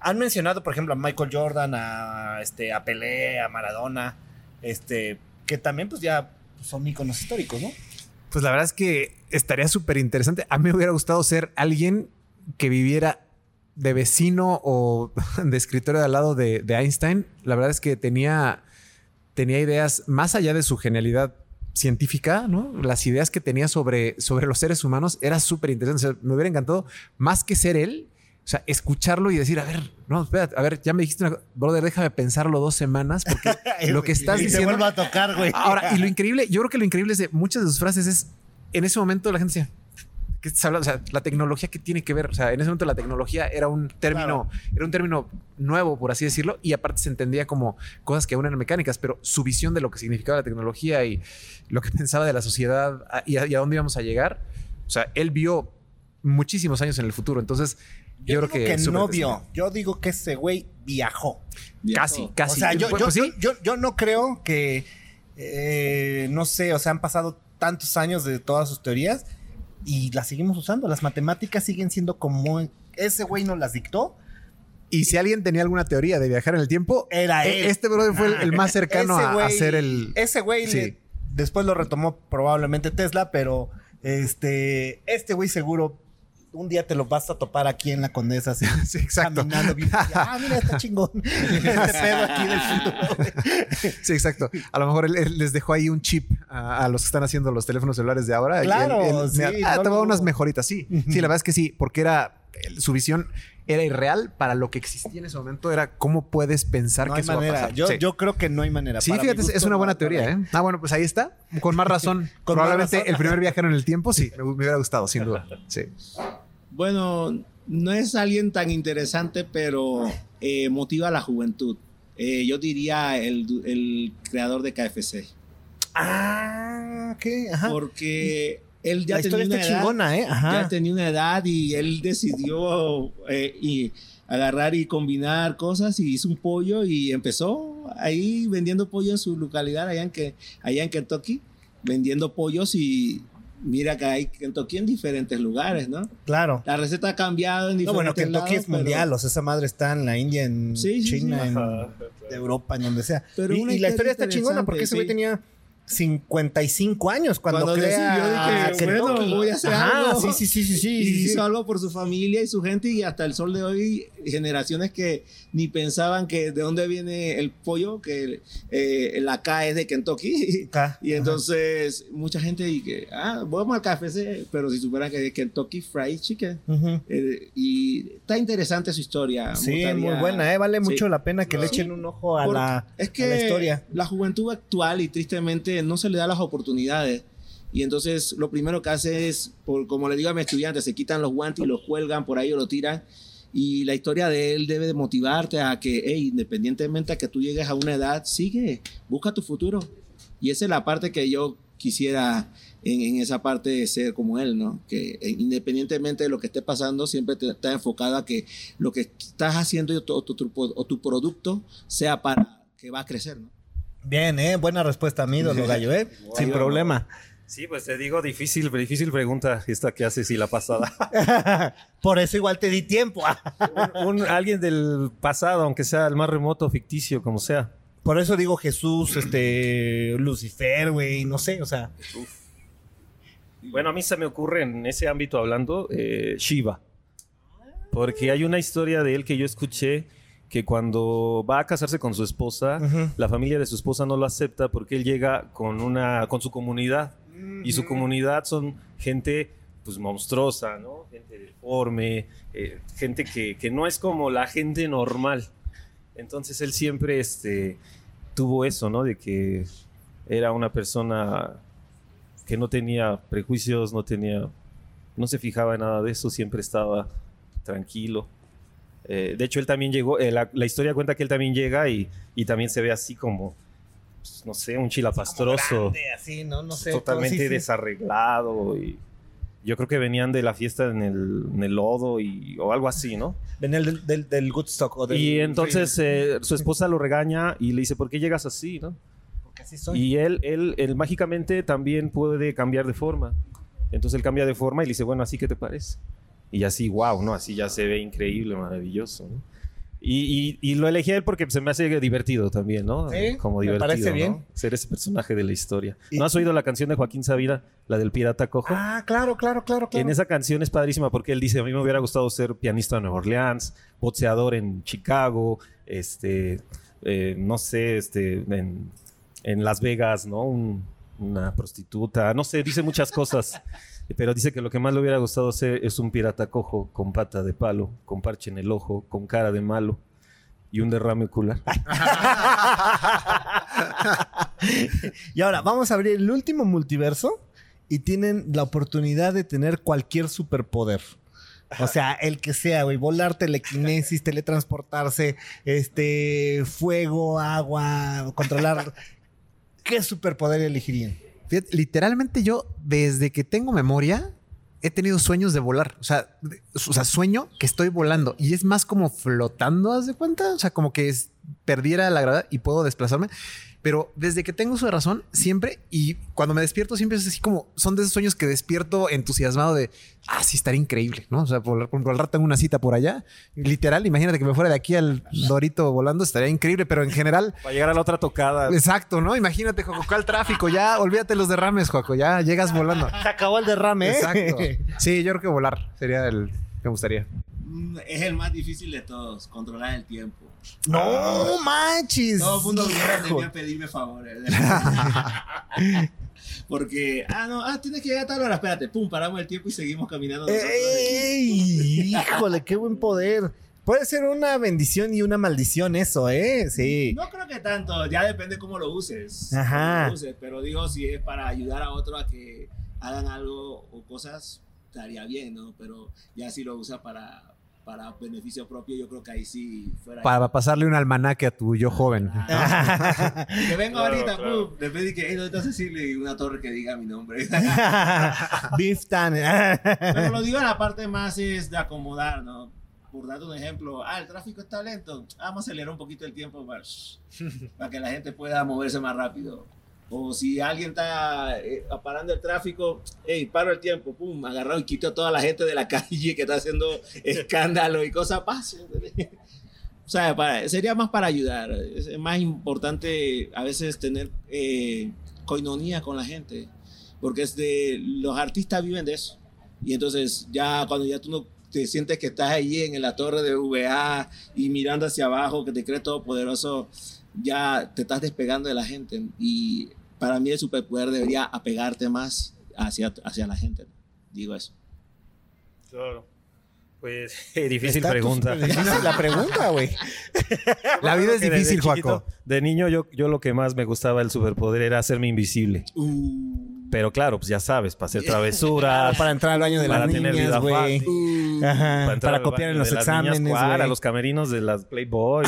Han mencionado, por ejemplo, a Michael Jordan, a, este, a Pelé, a Maradona, este, que también pues ya son íconos históricos, ¿no?
Pues la verdad es que estaría súper interesante. A mí me hubiera gustado ser alguien que viviera de vecino o de escritorio de al lado de, de Einstein. La verdad es que tenía, tenía ideas más allá de su genialidad científica, ¿no? Las ideas que tenía sobre, sobre los seres humanos era súper interesante. O sea, me hubiera encantado, más que ser él, O sea, escucharlo y decir, a ver, no, espérate, a ver, ya me dijiste una brother, déjame pensarlo dos semanas porque lo que estás
Y te
diciendo.
vuelvo a tocar, güey.
Ahora, y lo increíble, yo creo que lo increíble es de muchas de sus frases es, en ese momento la gente decía, ¿qué estás hablando? O sea, la tecnología que tiene que ver, o sea, en ese momento la tecnología era un término, era un término nuevo, por así decirlo, y aparte se entendía como cosas que aún eran mecánicas, pero su visión de lo que significaba la tecnología y lo que pensaba de la sociedad y a, y a dónde íbamos a llegar, o sea, él vio muchísimos años en el futuro, entonces yo, creo
digo
que... súper
no vio. Yo digo que ese güey viajó.
Casi, casi.
O sea, yo,
Pues-
yo,
pues sí.
yo, yo no creo que, eh, no sé, o sea, han pasado tantos años de todas sus teorías y las seguimos usando. Las matemáticas siguen siendo como ese güey nos las dictó.
Y si alguien tenía alguna teoría de viajar en el tiempo,
Era
e-
él.
Este brother fue el, el más cercano a, ser el.
Ese güey
Sí.
le- después lo retomó probablemente Tesla, pero este, este güey seguro un día te lo vas a topar aquí en la Condesa, así,
Sí, exacto.
caminando bien. Ah, mira, está chingón. este pedo aquí del futuro. güey.
Sí, exacto. A lo mejor él, él les dejó ahí un chip a, a los que están haciendo los teléfonos celulares de ahora. Y
Claro,
él- él-
sí,
ah,
no,
te va a
no.
unas mejoritas. Sí, sí, la verdad es que sí, porque era su visión era irreal para lo que existía en ese momento. Era cómo puedes pensar
No
que
hay
eso va a
manera.
pasar.
Yo,
Sí.
yo creo que no hay manera.
Sí,
Para
fíjate, es- una buena teoría,
manera.
¿eh? Ah, bueno, pues ahí está. Con más razón.
Con más
Probablemente
razón.
el primer viajero en el tiempo, sí, me, me hubiera gustado, sin duda. Sí.
Bueno, no es alguien tan interesante, pero eh, motiva a la juventud. Eh, yo diría el, el creador de KFC.
Ah, ok. Ajá.
Porque él ya
la
tenía una edad.
chingona, ¿eh? Ajá.
ya tenía una edad y él decidió eh, y agarrar y combinar cosas y hizo un pollo y empezó ahí vendiendo pollo en su localidad allá en, que, allá en Kentucky, vendiendo pollos y mira que hay Kentucky en diferentes lugares, ¿no?
Claro.
La receta ha cambiado en
No,
diferentes
bueno, Kentucky
lados,
es mundial. O sea, esa madre está en la India, en
Sí, sí,
China,
sí.
en
Ajá.
Europa, en donde sea.
Pero
y,
una
y la historia está chingona porque ese güey tenía 55 años cuando,
Cuando
crea
decidió, dije, bueno, voy a hacer
Ajá,
algo.
Sí, sí, sí, sí, sí,
y hizo algo por su familia y su gente y hasta el sol de hoy generaciones que ni pensaban que de dónde viene el pollo que eh, la K es de Kentucky y entonces mucha gente que ah vamos al KFC pero si supieran que es Kentucky Fried Chicken. Eh, y está interesante su historia
Sí, muy buena, ¿eh? Vale
Sí.
mucho la pena que le echen un ojo a la,
es
a
que
la historia.
la juventud actual y tristemente no se le da las oportunidades. Y entonces lo primero que hace es, por, como le digo a mis estudiantes, se quitan los guantes y los cuelgan por ahí o lo tiran. Y la historia de él debe de motivarte a que, hey, independientemente a que tú llegues a una edad, sigue, busca tu futuro. Y esa es la parte que yo quisiera en, esa parte de ser como él, ¿no? Que eh, independientemente de lo que esté pasando, siempre te, está enfocado a que lo que estás haciendo o tu, producto sea para que va a crecer.
Bien, ¿eh? Buena respuesta, mi ídolo gallo, ¿eh? Sin problema.
Sí, pues te digo, difícil, difícil pregunta esta que haces y la pasada.
Por eso igual te di tiempo.
Un- un- alguien del pasado, aunque sea el más remoto, ficticio, como sea.
Por eso digo Jesús, este, Lucifer, güey, no sé, o sea.
Bueno, a mí se me ocurre en ese ámbito hablando eh, Shiva. Porque hay una historia de él que yo escuché que cuando va a casarse con su esposa, la familia de su esposa no lo acepta porque él llega con una con su comunidad y su comunidad son gente pues monstruosa, ¿no? Gente deforme, eh, gente que, que no es como la gente normal. Entonces él siempre este, tuvo eso, ¿no? De que era una persona que no tenía prejuicios, no tenía, no se fijaba en nada de eso, siempre estaba tranquilo. Eh, de hecho, él también llegó, eh, la, la historia cuenta que él también llega y, y también se ve así como, pues, no sé, un chilapastroso,
Grande, así, no, no sé.
totalmente
sí, sí.
desarreglado y yo creo que venían de la fiesta en el, en el lodo y, o algo así, ¿no?
Venía del, del, del Woodstock o del.
Y entonces eh, su esposa lo regaña y le dice, ¿por qué llegas así, no?
Porque así soy.
Y él, él, él mágicamente también puede cambiar de forma. Entonces él cambia de forma y le dice, bueno, así que te parece. Y así, wow, ¿no? Así ya se ve increíble, maravilloso, ¿no? Y, y, y lo elegí a él porque se me hace divertido también, ¿no?
Sí,
Como
me
divertido,
parece
¿no?
bien.
Ser ese personaje de la historia.
Y-
¿No has oído la canción de Joaquín Sabina, la del pirata cojo?
Ah, claro, claro, claro, claro.
En esa canción es padrísima porque él dice, a mí me hubiera gustado ser pianista en Nueva Orleans, boxeador en Chicago, este, eh, no sé, este, en, en Las Vegas, ¿no? Un, una prostituta, no sé, dice muchas cosas. Pero dice que lo que más le hubiera gustado ser es un pirata cojo con pata de palo, con parche en el ojo, con cara de malo y un derrame ocular.
Y ahora vamos a abrir el último multiverso y tienen la oportunidad de tener cualquier superpoder. O sea, el que sea, güey, volar, telequinesis, teletransportarse, este, fuego, agua, controlar. ¿Qué superpoder elegirían?
Literalmente yo, desde que tengo memoria, he tenido sueños de volar. O sea, sueño que estoy volando. Y es más como flotando, ¿haz de cuenta? O sea, como que perdiera la gravedad y puedo desplazarme. Pero desde que tengo de razón, siempre, y cuando me despierto, siempre es así como, son de esos sueños que despierto entusiasmado de, ah, sí, estaría increíble, ¿no? O sea, por ejemplo, al rato tengo una cita por allá. Literal, imagínate que me fuera de aquí al Dorito volando, estaría increíble, pero en general,
Para llegar a la otra tocada.
Exacto, ¿no? Imagínate, Joco, ¿cuál tráfico? Ya, olvídate los derrames, Joco, ya llegas volando.
Se acabó el derrame, ¿eh?
Exacto. Sí, yo creo que volar sería el me gustaría.
Mm, Es el más difícil de todos, controlar el tiempo.
No manches.
Todo el mundo viene de
Hijo.
mí a pedirme favores. Porque, ah, no, ah, tienes que llegar a tal hora, espérate, pum, paramos el tiempo y seguimos caminando.
¡Ey! Híjole, qué buen poder. Puede ser una bendición y una maldición eso, ¿eh? Sí.
No creo que tanto, ya depende cómo lo uses.
Ajá.
Cómo lo uses, pero digo, si es para ayudar a otro a que hagan algo o cosas, estaría bien, ¿no? Pero ya si lo usas para, para beneficio propio, yo creo que ahí sí fuera.
Para pasarle un almanaque a tu yo joven.
Ah. que vengo
Claro,
ahorita,
claro.
pum, después de que, hey, ¿dónde Cecilia? Una torre que diga mi nombre.
Beef Tan.
Pero lo digo la parte más es de acomodar, ¿no? Por darte un ejemplo, ah, el tráfico está lento, vamos a acelerar un poquito el tiempo para, para que la gente pueda moverse más rápido. O si alguien está eh, parando el tráfico, hey, paro el tiempo, pum, agarrado y quito a toda la gente de la calle que está haciendo escándalo y cosas, pase. O sea, para- sería más para ayudar. Es más importante a veces tener eh, coinonía con la gente, porque es de, los artistas viven de eso. Y entonces ya cuando ya tú no te sientes que estás ahí en la torre de VA y mirando hacia abajo, que te crees todopoderoso, ya te estás despegando de la gente. Y para mí el superpoder debería apegarte más hacia, hacia la gente. Digo eso.
Claro. Pues difícil
Está
pregunta.
difícil la pregunta, güey.
La vida es difícil, Joaco.
De niño yo, yo lo que más me gustaba del superpoder era hacerme invisible. Pero claro, pues ya sabes, para hacer travesuras,
Para entrar al baño de
Para
las
tener
niñas,
vida
güey.
entrar
Para copiar en los exámenes,
¿cuál?
güey.
a los camerinos de las Playboy.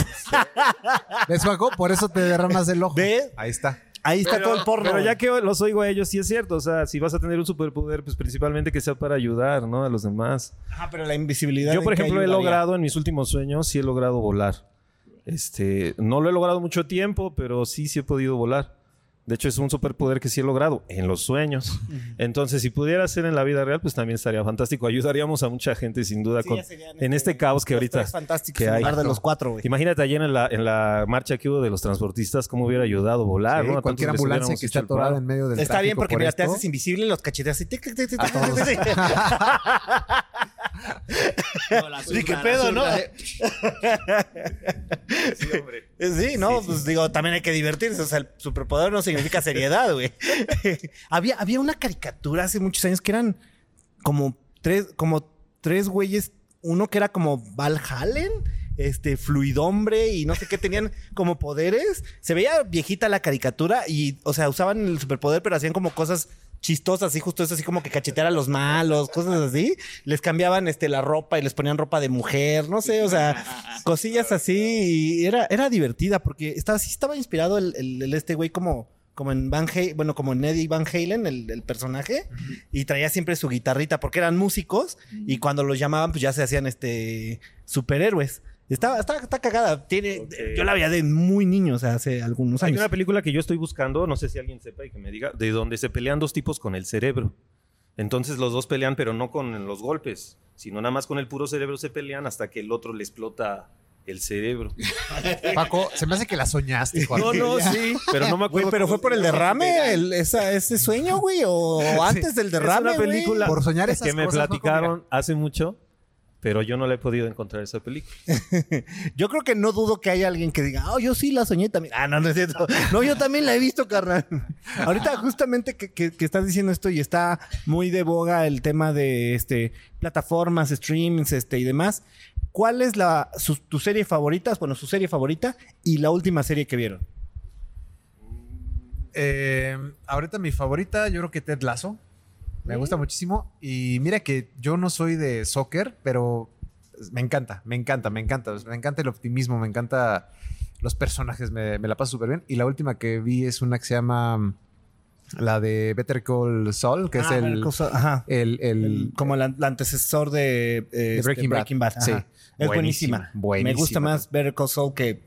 ¿Ves, Joaco? Por eso te derramas el ojo.
¿Ve?
Ahí está.
Ahí está todo el porno.
Pero ya que los oigo a ellos, sí es cierto. O sea, si vas a tener un superpoder, pues principalmente que sea para ayudar, ¿no? A los demás.
Ajá, pero la invisibilidad.
Yo, por
¿en qué
ejemplo, he logrado en mis últimos sueños, sí he logrado volar. Este, no lo he logrado mucho tiempo, pero sí, sí he podido volar. De hecho, es un superpoder que sí he logrado en los sueños. Entonces, si pudiera ser en la vida real, pues también estaría fantástico. Ayudaríamos a mucha gente, sin duda,
Sí,
con- en este caos que ahorita que hay.
de los cuatro, güey.
Imagínate ayer en la, en la marcha que hubo de los transportistas, cómo hubiera ayudado a volar,
Sí,
¿no? A
cualquier ambulancia que
paro.
atorada en medio del
Está bien porque
por
mira, te haces invisible los cacheteas así.
No,
Sí, qué pedo, ¿no?
zurda.
Sí, ¿no? pues digo, también hay que divertirse. O sea, el superpoder no significa seriedad, güey. había, había una caricatura hace muchos años que eran como tres, como tres güeyes. Uno que era como Valhalla, este, fluidombre y no sé qué tenían como poderes. Se veía viejita la caricatura y, o sea, usaban el superpoder, pero hacían como cosas chistosas, así justo eso, así como que cachetear a los malos, cosas así. Les cambiaban este, la ropa y les ponían ropa de mujer, no sé, o sea, cosillas así. Y era, era divertida porque estaba, sí estaba inspirado el, el- el este güey como, como en Van Halen, bueno, como en Eddie Van Halen, el, el personaje, y traía siempre su guitarrita porque eran músicos y cuando los llamaban, pues ya se hacían este superhéroes. Está, está, está cagada. Tiene. Yo la veía de muy niño, o sea, hace algunos
Hay
años.
una película que yo estoy buscando, no sé si alguien sepa y que me diga, de donde se pelean dos tipos con el cerebro. Entonces los dos pelean, pero no con los golpes, sino nada más con el puro cerebro se pelean hasta que el otro le explota el cerebro.
Paco, se me hace que la soñaste.
No, no, sí, pero no me
Güey,
acuerdo.
pero fue por el derrame, el- esa, ese sueño, güey, o antes del derrame.
una película
güey.
Por soñar esas
que me
cosas, Paco,
platicaron hace mucho, pero yo no le he podido encontrar esa película.
Yo creo que no dudo que haya alguien que diga, oh, yo sí la soñé también. Ah, no, no es cierto. No, yo también la he visto, carnal. Ahorita, justamente que, que- que estás diciendo esto y está muy de boga el tema de este plataformas, streams, este y demás. ¿Cuál es la su- tu serie favorita? Bueno, su serie favorita y la última serie que vieron.
Eh, ahorita mi favorita, yo creo que Ted Lasso. Me gusta muchísimo. Y mira que yo no soy de soccer, pero me encanta, me encanta, me encanta. Me encanta el optimismo, me encanta los personajes, me, me la paso súper bien. Y la última que vi es una que se llama mm, la de Better Call Saul, que
Ah,
es el,
cosa- ajá.
el, el-
El- como el, el antecesor de, eh,
de
este,
Breaking Bad. Sí.
Es
Buenísima,
buenísima. Me gusta más Better Call Saul que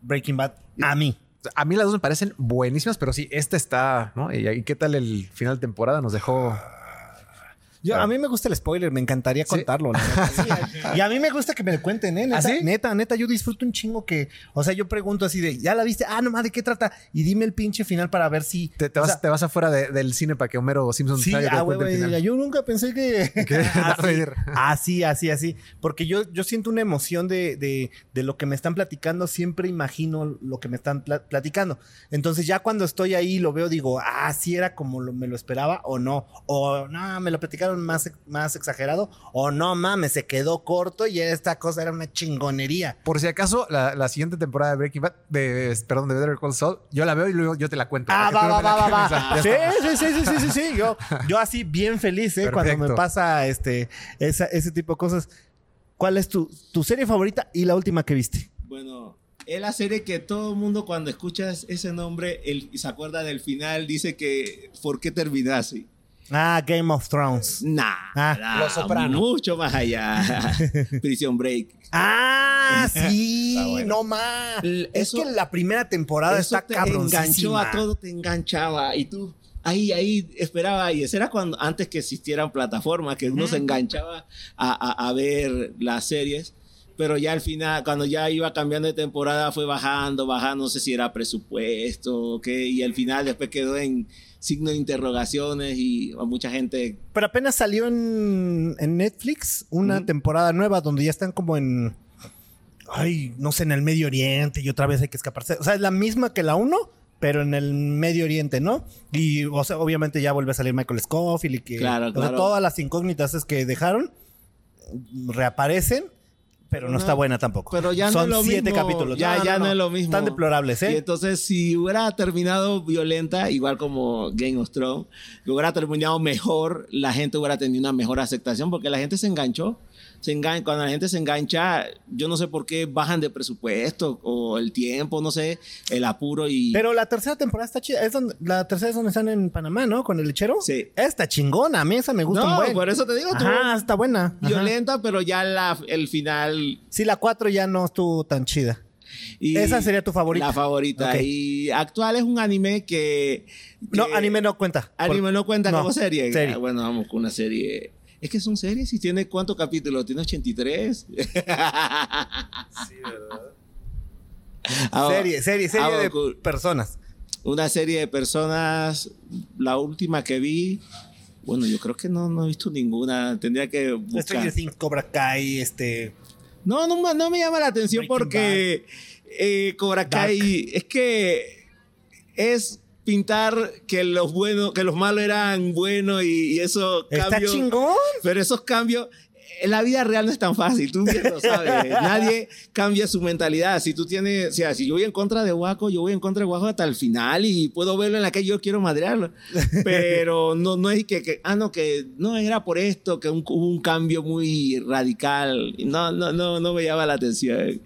Breaking Bad a mí.
A mí las dos me parecen buenísimas, pero sí, esta está, ¿no? ¿Y, y qué tal el final de temporada? Nos dejó...
Yo,
Claro.
A mí me gusta el spoiler, me encantaría contarlo. la. Sí, y a mí me gusta que me lo cuenten, ¿eh? Neta,
¿Ah, sí?
neta, neta, yo disfruto un chingo que, o sea, yo pregunto así de, ¿ya la viste? Ah, nomás, ¿de qué trata? Y dime el pinche final para ver si...
Te, te vas,
sea,
te vas afuera de- del cine para que Homero Simpson
Sí,
te
ah, güey,
final.
yo nunca pensé que... Así, así, así, así. Porque yo, yo siento una emoción de, de, de lo que me están platicando, siempre imagino lo que me están pla- platicando. Entonces ya cuando estoy ahí lo veo, digo, ah, sí era como lo- me lo esperaba o no. O no, me lo platicaron más, más exagerado. O no, mames, se quedó corto y esta cosa era una chingonería.
Por si acaso, la, la siguiente temporada de Breaking Bad, de, perdón, de Better Call Saul, yo la veo y luego yo te la cuento.
Ah, va, va, va, va, va. Sí, sí, sí, sí, sí, sí, sí. Yo, yo así bien feliz, ¿eh? Cuando me pasa este, esa- ese tipo de cosas. ¿Cuál es tu, tu serie favorita y la última que viste?
Bueno, es la serie que todo el mundo cuando escuchas ese nombre y se acuerda del final dice que ¿por qué terminó así?
Ah, Game of Thrones.
Nah,
Ah,
nah,
Los Soprano.
mucho más allá. Prison Break.
Ah, sí,
bueno.
no más.
L-
Es que la primera temporada
Eso
está
te enganchó a todo, te enganchaba y tú ahí, ahí esperaba y eso era cuando antes que existieran plataformas que uno se enganchaba a, a- a ver las series. Pero ya al final, cuando ya iba cambiando de temporada, fue bajando, bajando, no sé si era presupuesto o qué, y al final después quedó en signo de interrogaciones y a mucha gente
Pero apenas salió en, en Netflix una temporada nueva donde ya están como en. Ay, no sé, en el Medio Oriente y otra vez hay que escaparse. O sea, es la misma que la 1, pero en el Medio Oriente, ¿no? Y, o sea, obviamente ya vuelve a salir Michael Scofield y que.
Claro,
o sea,
claro.
todas las incógnitas es que dejaron reaparecen, pero no,
No,
está buena tampoco.
pero ya no
Son
es lo
siete
mismo.
capítulos.
Ya- ya no es lo mismo.
Están deplorables,
Y
¿eh?
entonces, si hubiera terminado violenta, igual como Game of Thrones, hubiera terminado mejor, la gente hubiera tenido una mejor aceptación porque la gente se enganchó. Se engan cuando la gente se engancha, yo no sé por qué bajan de presupuesto o el tiempo, no sé, el apuro y.
Pero la tercera temporada está chida. Es donde, la tercera es donde están en Panamá, ¿no? Con el lechero.
Sí.
Está chingona. A mí esa me gusta un
no,
buen.
por eso te digo, tú.
Ajá, está buena. Ajá.
Violenta, pero ya la, el final.
Sí, la 4 ya no estuvo tan chida.
y-
Esa sería tu favorita.
La favorita. Y actual es un anime que.
No, anime no cuenta.
Anime no cuenta
no,
como serie.
serie.
Ah, Bueno, vamos con una serie. Es que son series y tiene cuántos capítulos? ¿Tiene 83? Ah,
Serie, serie, serie
ah,
de
cool.
personas.
Una serie de personas. La última que vi. Bueno, yo creo que no, no he visto ninguna. Tendría que buscar.
Stranger Things, Cobra Kai, este...
No, no, me- no me llama la atención
Breaking
porque eh, Cobra Kai es que es pintar que los buenos, que los malos eran buenos y, y eso
Está
cambios.
chingón.
Pero esos cambios, en la vida real no es tan fácil, tú bien lo sabes. Nadie cambia su mentalidad. Si tú tienes, o sea, si yo voy en contra de Waco, yo voy en contra de Waco hasta el final y puedo verlo en la que yo quiero madrearlo. Pero no, no es que, que, ah, no, que no era por esto, que un- hubo un cambio muy radical. No, no, no, no me llama la atención.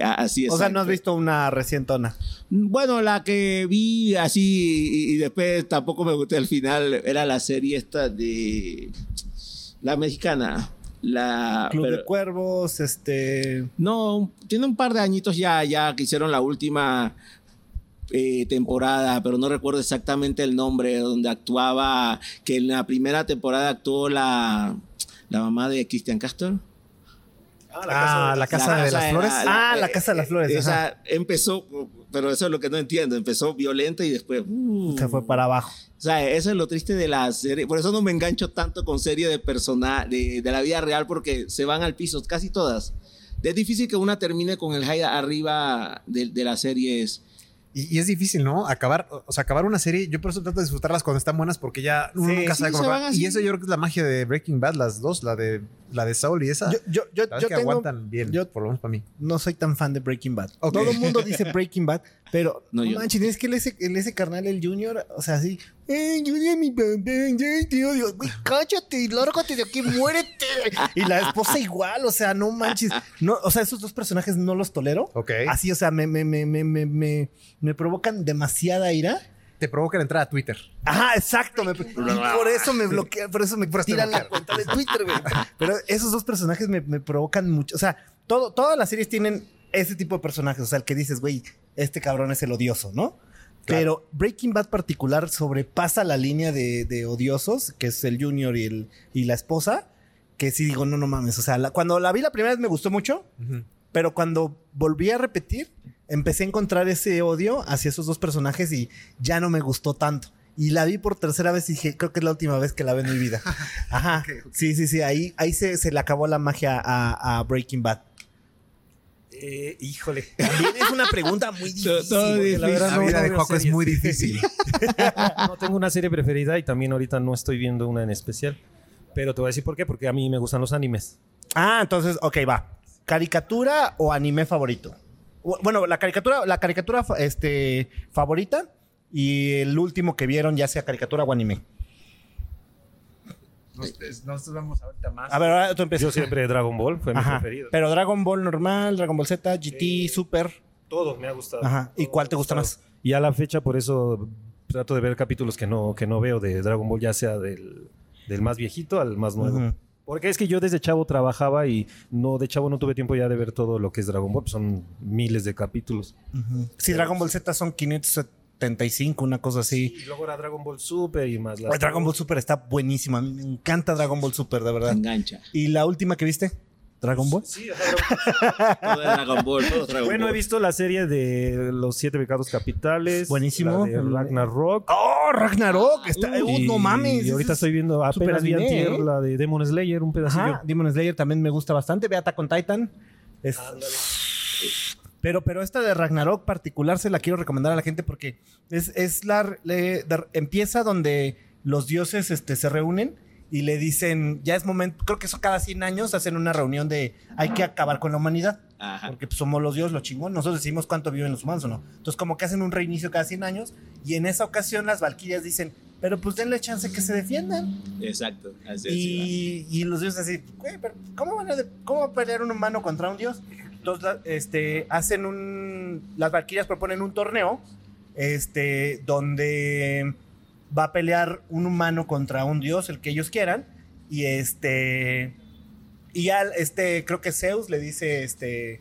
A- Así es.
O sea, no has visto una recientona.
Bueno, la que vi así y, y después tampoco me gustó el final era la serie esta de la mexicana. La,
Club
pero-
de Cuervos, este...
no, tiene un par de añitos ya, ya que hicieron la última eh, temporada, pero no recuerdo exactamente el nombre, donde actuaba, que en la primera temporada actuó la, la mamá de Cristian Castro.
Ah, la Casa de las Flores.
la-
ah, la Casa de las Flores.
Esa
ajá.
empezó, pero eso es lo que no entiendo. Empezó violenta y después... uh.
Se fue para abajo.
O sea, eso es lo triste de la serie. Por eso no me engancho tanto con series de persona de, de la vida real porque se van al piso, casi todas. Es difícil que una termine con el high arriba de, de las series.
Y, y es difícil, ¿no? Acabar, o sea, acabar una serie. Yo por eso trato de disfrutarlas cuando están buenas porque ya uno
Sí,
nunca
sí,
sabe cómo. Y eso yo creo que es la magia de Breaking Bad, las dos, la de la de Saul y esa.
Yo, yo, yo,
la que
tengo-
aguantan bien,
yo-
por lo menos para mí.
no soy tan fan de Breaking Bad. Todo el mundo dice Breaking Bad, pero
No,
no,
yo-
manches, es que el ese, el ese carnal, el Junior, o sea, así, eh, Junior, mi bebé, ya te odio. Güey, cállate, lárgate de aquí, muérete. Y la esposa igual, o sea, no manches. No, o sea, esos dos personajes no los tolero.
Ok.
Así, o sea, me, me, me, me, me, me, me provocan demasiada ira.
Te provoca la entrada a Twitter.
Ajá, exacto. me- y por eso me bloquea, por eso me
Por
tiran la cuenta de Twitter, güey. Pero esos dos personajes me, me provocan mucho. O sea, todo, todas las series tienen ese tipo de personajes. O sea, el que dices, güey, este cabrón es el odioso, ¿no? Pero Breaking Bad particular sobrepasa la línea de, de odiosos, que es el Junior y, el, y la esposa, que sí digo, no, no mames. O sea, la- cuando la vi la primera vez me gustó mucho, pero cuando volví a repetir, empecé a encontrar ese odio hacia esos dos personajes y ya no me gustó tanto. Y la vi por tercera vez y dije, creo que es la última vez que la veo en mi vida. Ajá. Sí, sí, sí. Ahí, ahí se, se le acabó la magia a, a Breaking Bad.
Eh, híjole.
También es una pregunta muy difícil.
todo
porque
difícil.
la verdad
La vida
no
de Juaco es muy difícil.
No tengo una serie preferida y también ahorita no estoy viendo una en especial. Pero te voy a decir por qué, porque a mí me gustan los animes.
Ah, entonces, ok, va. ¿Caricatura o anime favorito? Bueno, la caricatura, la caricatura este, favorita y el último que vieron, ya sea caricatura o anime.
Nosotros vamos ahorita más.
A ver, ahora tú empiezas.
Yo siempre Dragon Ball fue mi preferido.
Pero Dragon Ball normal, Dragon Ball Z, GT, Super.
Todo me ha gustado.
Ajá. ¿Y
Todo
cuál te gusta más?
Y a la fecha, por eso trato de ver capítulos que no, que no veo de Dragon Ball, ya sea del, del más viejito al más nuevo. Porque es que yo desde chavo trabajaba y no de chavo no tuve tiempo ya de ver todo lo que es Dragon Ball. pues son miles de capítulos.
Sí, Dragon Ball Z son 575, una cosa así.
Y luego era Dragon Ball Super y más las...
Ay, Dragon Ball Super está buenísima. A mí me encanta Dragon Ball Super, de verdad.
engancha.
¿Y la última que viste? ¿Dragon Ball?
Sí,
Todo Dragon Ball, todo Dragon
Bueno, he visto la serie de Los Siete Pecados Capitales.
Buenísimo.
La de Ragnarok.
¡Oh, Ragnarok! Está,
Y-
oh, no mames.
Y ahorita estoy viendo apenas vi
anime,
antier
¿eh?
la de Demon Slayer, un pedacillo.
Ajá, Demon Slayer también me gusta bastante. Ve Attack on Titan. Es- pero, pero esta de Ragnarok particular se la quiero recomendar a la gente porque es, es la le- de- empieza donde los dioses este, se reúnen y le dicen, ya es momento, creo que eso cada 100 años hacen una reunión de hay que acabar con la humanidad.
Ajá.
Porque pues, somos los dioses, los chingón. Nosotros decimos cuánto viven los humanos o no. Entonces, como que hacen un reinicio cada 100 años. Y en esa ocasión, las valquirias dicen, pero pues denle chance que se defiendan.
Exacto. Así,
Y, y los dioses así, güey, pero ¿cómo, van a ¿cómo va a pelear un humano contra un dios? Entonces, este, hacen un. Las valquirias proponen un torneo. Este, donde va a pelear un humano contra un dios, el que ellos quieran. Y este. Y ya, este, creo que Zeus le dice, este.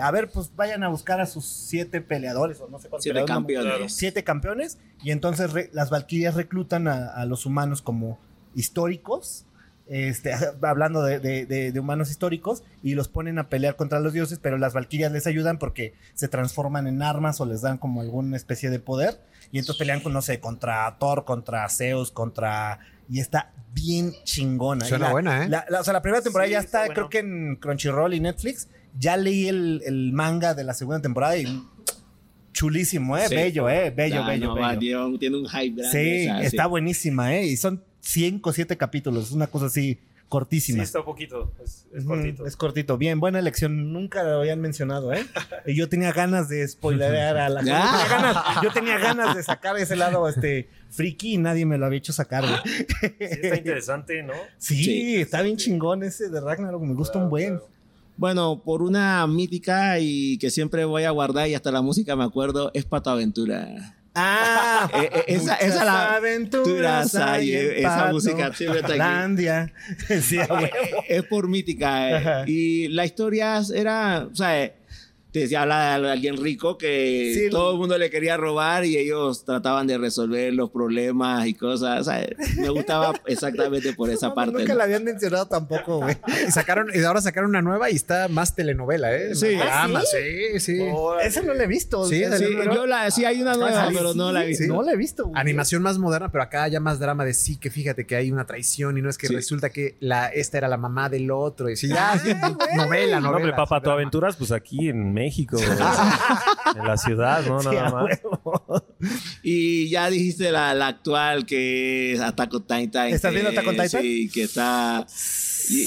A ver, pues vayan a buscar a sus siete peleadores, o no sé cuántos
Siete
no
campeones.
siete campeones y entonces re- las valquirias reclutan a, a los humanos como históricos, este, hablando de, de- de- de humanos históricos y los ponen a pelear contra los dioses, pero las valquirias les ayudan porque se transforman en armas o les dan como alguna especie de poder y entonces pelean con, no sé, contra Thor, contra Zeus, contra... Y está bien chingona. Y
Suena
la-
buena, ¿eh?
la- la- o sea, la primera temporada
Sí,
ya
está
está,
bueno.
creo que en Crunchyroll y Netflix. Ya leí el, el manga de la segunda temporada y chulísimo, ¿eh?
Sí.
bello, ¿eh? Bello,
Ah,
bello,
no,
bello.
tiene, tiene un hype grande.
Sí,
o sea,
está
sí.
buenísima, ¿eh? Y son 5 o 7 capítulos, una cosa así
Sí,
cortísima.
está un poquito. Es, es
Ujú,
cortito.
Es cortito. Bien, buena elección. Nunca lo habían mencionado, ¿eh? Y yo tenía ganas de spoilerear a la gente. Yo
Ah.
tenía ganas, yo tenía ganas de sacar ese lado este, friki y nadie me lo había hecho sacar.
Sí, está interesante, ¿no?
Sí,
Sí.
está bien chingón ese de Ragnarok. Me gusta un buen.
Bueno, por una mítica y que siempre voy a guardar y hasta la música me acuerdo, es Pato Aventura.
Ah,
Eh, eh, esa, esa la
aventuras hay en
esa
Pato,
música siempre está aquí.
Landia. Sí, a huevo.
es por mítica. eh. Y la historia era, o sea, eh, te decía, habla de alguien rico que
Sí,
todo el mundo le quería robar y ellos trataban de resolver los problemas y cosas. O sea, me gustaba exactamente por esa
No,
parte.
Nunca
¿no?
la habían mencionado tampoco, güey.
Y sacaron, y ahora sacaron una nueva y está más telenovela, ¿eh?
Sí.
¿Ah,
drama,
sí?
sí, sí.
Esa no la he visto.
Sí, sí,
no la-
Yo la, sí, hay una nueva, pero no la he visto.
sí.
No la he visto. güey.
Animación más moderna, pero acá ya más drama de sí, que fíjate que hay una traición y no es que
Sí.
resulta que la, esta era la mamá del otro. Y sí, ya, sí, novela,
No,
novela.
hombre, papá, tu aventuras, pues aquí en México, en la ciudad, ¿no? Nada más.
Y ya dijiste la, la actual que es Attack on Titan.
¿Estás viendo Attack on Titan?
Sí, que está...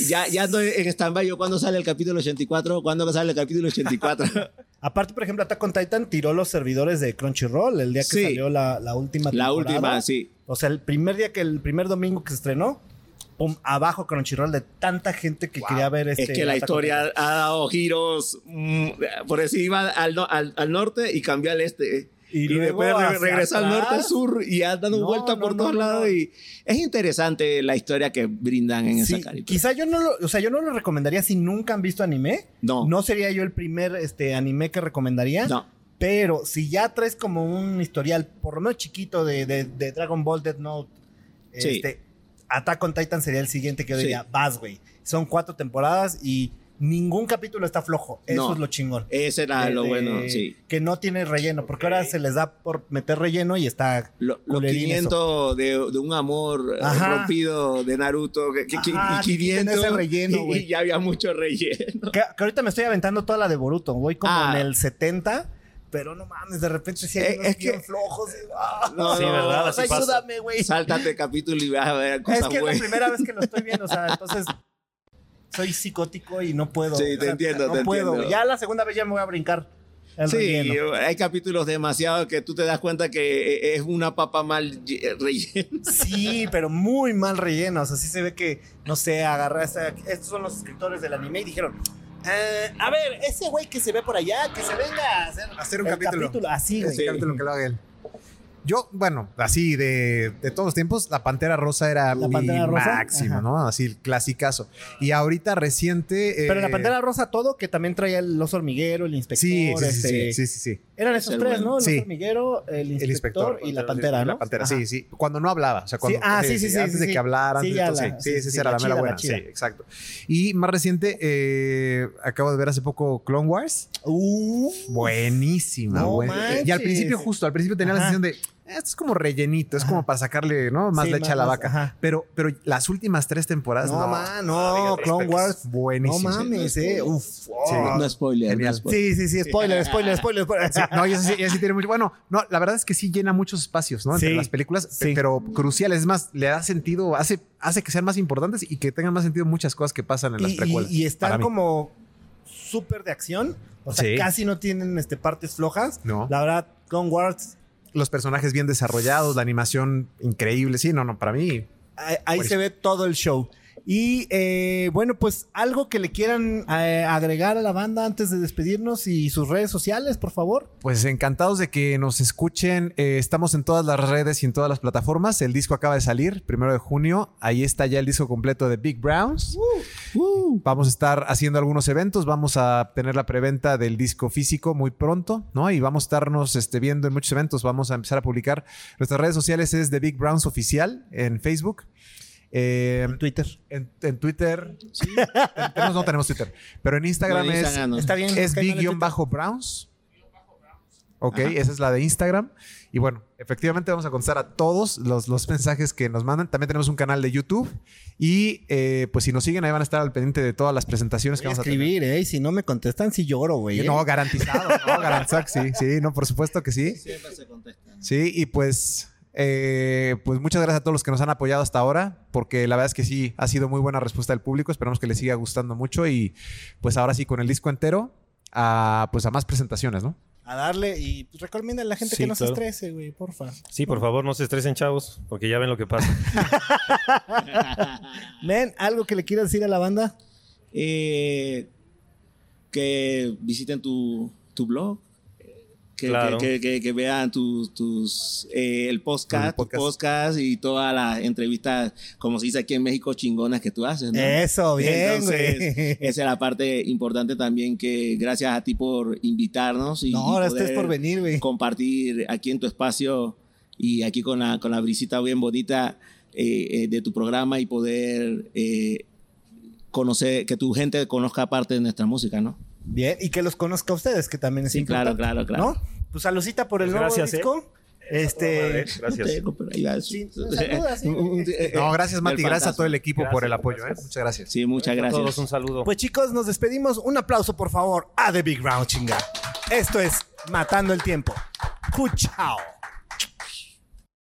Ya, ya ando en stand-by. Yo, ¿Cuándo sale el capítulo 84? ¿Cuándo sale el capítulo 84?
Aparte, por ejemplo, Attack on Titan tiró los servidores de Crunchyroll el día que
Sí.
salió la, la última
la
temporada.
última, sí.
O sea, el primer día que el primer domingo que se estrenó, pum, abajo Crunchyroll de tanta gente que quería ver este.
es que la historia ha dado giros. mm, por eso iba al, al, al norte y cambió al este.
Y
Y,
luego
después re-
hacia
regresó al norte, al
atrás.
sur y ha dado
No,
vuelta
no,
por
no,
todos lados. Y es interesante la historia que brindan en
Sí,
esa caricatura.
quizá yo no lo, o sea, yo no lo recomendaría si nunca han visto anime.
No.
No sería yo el primer este, anime que recomendaría.
No.
Pero si ya traes como un historial, por lo menos chiquito, de, de- de Dragon Ball, Death Note,
Sí.
este, Attack on Titan sería el siguiente que yo
Sí.
diría, vas, güey. Son cuatro temporadas y ningún capítulo está flojo. Eso
No.
es lo chingón.
Ese era
De-
lo
de-
bueno, sí.
Que no tiene relleno, porque ahora se les da por meter relleno y está...
Lo-
Culerín
500 de, de un amor eh,
Ajá.
rompido de Naruto que, que-
Ajá,
y
que quiten
500
ese relleno,
y- y, ya había mucho relleno.
Que, que ahorita me estoy aventando toda la de Boruto. Voy como
Ah.
en el 70, pero no mames, de repente sí hay
Eh,
unos
es que-
bien flojos. y- ah,
No,
Sí,
no,
¿verdad?
o sea,
Así pasa.
ayúdame, güey.
Sáltate capítulo y vas a ver cosas
Es que es la primera vez que lo estoy viendo, o sea, entonces soy psicótico y no puedo.
Sí,
o
te
sea,
entiendo,
no
te
puedo.
entiendo.
Ya la segunda vez ya me voy a brincar
Sí,
relleno.
hay capítulos demasiado que tú te das cuenta que eh, es una papa mal lle- rellena.
Sí, pero muy mal rellenos. Así se ve que, no sé, agarrar esta- estos son los escritores del anime y dijeron. "Eh, a ver, ese güey que se ve por allá, que se venga a hacer,
Hacer un
el
capítulo.
Así, güey.
Sí, capítulo que lo haga él. Yo, bueno, así de, de todos los tiempos, la Pantera Rosa era
¿La
mi máximo. ¿no? Así el clasicazo. Y ahorita reciente...
Pero
eh,
la Pantera Rosa todo, que también traía el oso hormiguero, el inspector.
Sí, sí, sí,
este,
sí, sí, sí, sí.
Eran esos
el
tres,
bueno.
¿no? El
Sí.
oso hormiguero, el inspector,
inspector,
y la Pantera, ¿no?
La Pantera,
Ajá.
sí, sí. Cuando no hablaba. O sea, cuando,
Sí, ah, sí, sí, sí,
Antes
sí,
de
sí.
que hablara,
Sí,
todo,
la-
sí.
sí,
Sí,
sí,
esa
sí,
era
la
la mera buena.
la.
Sí, exacto. Y más reciente, eh, acabo de ver hace poco Clone Wars.
Uh,
Buenísima,
No manches.
Y al principio, justo, al principio tenía la sensación de, "Eh, esto es como rellenito, es como para sacarle, ¿no? Más
Sí,
leche
más-
a la
más,
vaca.
ajá.
Pero, pero las últimas tres temporadas,
No,
no.
man, no, Clone Wars.
Buenísimo.
no mames,
sí,
eh. Uf.
Sí.
No spoiler.
Genial.
no spoiler.
Sí, sí, sí, spoiler, spoiler, spoiler. spoiler.
Sí, no, y eso sí, y eso sí tiene mucho. Bueno, no, la verdad es que sí llena muchos espacios, ¿no? Entre
Sí,
las películas, pero cruciales. Es más, le da sentido, hace, hace que sean más importantes y que tengan más sentido muchas cosas que pasan en las
Y,
precuelas.
y- están como súper de acción. O sea,
Sí.
casi no tienen este, partes flojas.
No.
La verdad, Clone Wars,
Los personajes bien desarrollados, la animación increíble. Sí, no, no, para mí.
ahí, ahí se ve todo el show. Y eh, bueno, pues algo que le quieran eh, agregar a la banda antes de despedirnos y sus redes sociales, por favor.
Pues encantados de que nos escuchen. Eh, estamos en todas las redes y en todas las plataformas. El disco acaba de salir, primero de junio. Ahí está ya el disco completo de Big Browns. Vamos a estar haciendo algunos eventos. Vamos a tener la preventa del disco físico muy pronto, ¿no? Y vamos a estarnos este, viendo en muchos eventos. Vamos a empezar a publicar. Nuestras redes sociales es The Big Browns Oficial en Facebook. Eh,
Twitter.
en, en Twitter. Sí, tenemos- no tenemos Twitter. Pero en Instagram
No,
es
Instagram no.
Está bien.
es big-browns. Ok, esa es la de Instagram. Y bueno, efectivamente vamos a contestar a todos los, los mensajes que nos mandan. También tenemos un canal de YouTube. Y eh, pues si nos siguen, ahí van a estar al pendiente de todas las presentaciones
Voy a
que vamos a tener.
escribir, ¿eh? Y si no me contestan, sí lloro, güey. ¿eh?
No, garantizado, no, garantizado sí, sí, no, por supuesto que sí.
Siempre se contesta.
Sí, y pues, eh, pues muchas gracias a todos los que nos han apoyado hasta ahora, porque la verdad es que sí, ha sido muy buena respuesta del público. Esperamos que les siga gustando mucho y pues ahora sí, con el disco entero, a, pues a más presentaciones, ¿no?
A darle y pues, recomienda a la gente
Sí,
que no
claro.
se estrese, güey, porfa.
Sí, por favor, no se estresen, chavos, porque ya ven lo que pasa.
Men, ¿algo que le quieras decir a la banda?
Eh, que visiten tu, tu blog, que,
Claro.
que, que- que vean tus, tus eh, el podcast,
El podcast.
tu podcast y todas las entrevistas, como se dice aquí en México, chingonas que tú haces. ¿no?
Eso, bien,
Entonces,
güey.
esa es la parte importante también que gracias a ti por invitarnos y,
No,
poder
por venir, güey.
compartir aquí en tu espacio y aquí con la, con la brisita bien bonita eh, eh, de tu programa y poder eh, conocer, que tu gente conozca parte de nuestra música, ¿no?
Bien, y que los conozca a ustedes, que también es
Sí, claro,
importante.
claro, claro.
¿No? Pues saludcita por el
Pues
nuevo
gracias, ¿eh?
disco. Este.
Gracias.
No tengo.
Sí, saluda, sí.
eh,
No, gracias, Mati. Gracias a todo el equipo por el
Gracias,
apoyo. ¿eh? Muchas gracias.
Sí, muchas
A
gracias.
todos un saludo.
Pues chicos, nos despedimos. Un aplauso, por favor, a The Big Round, chinga. Esto es Matando el Tiempo. Chao.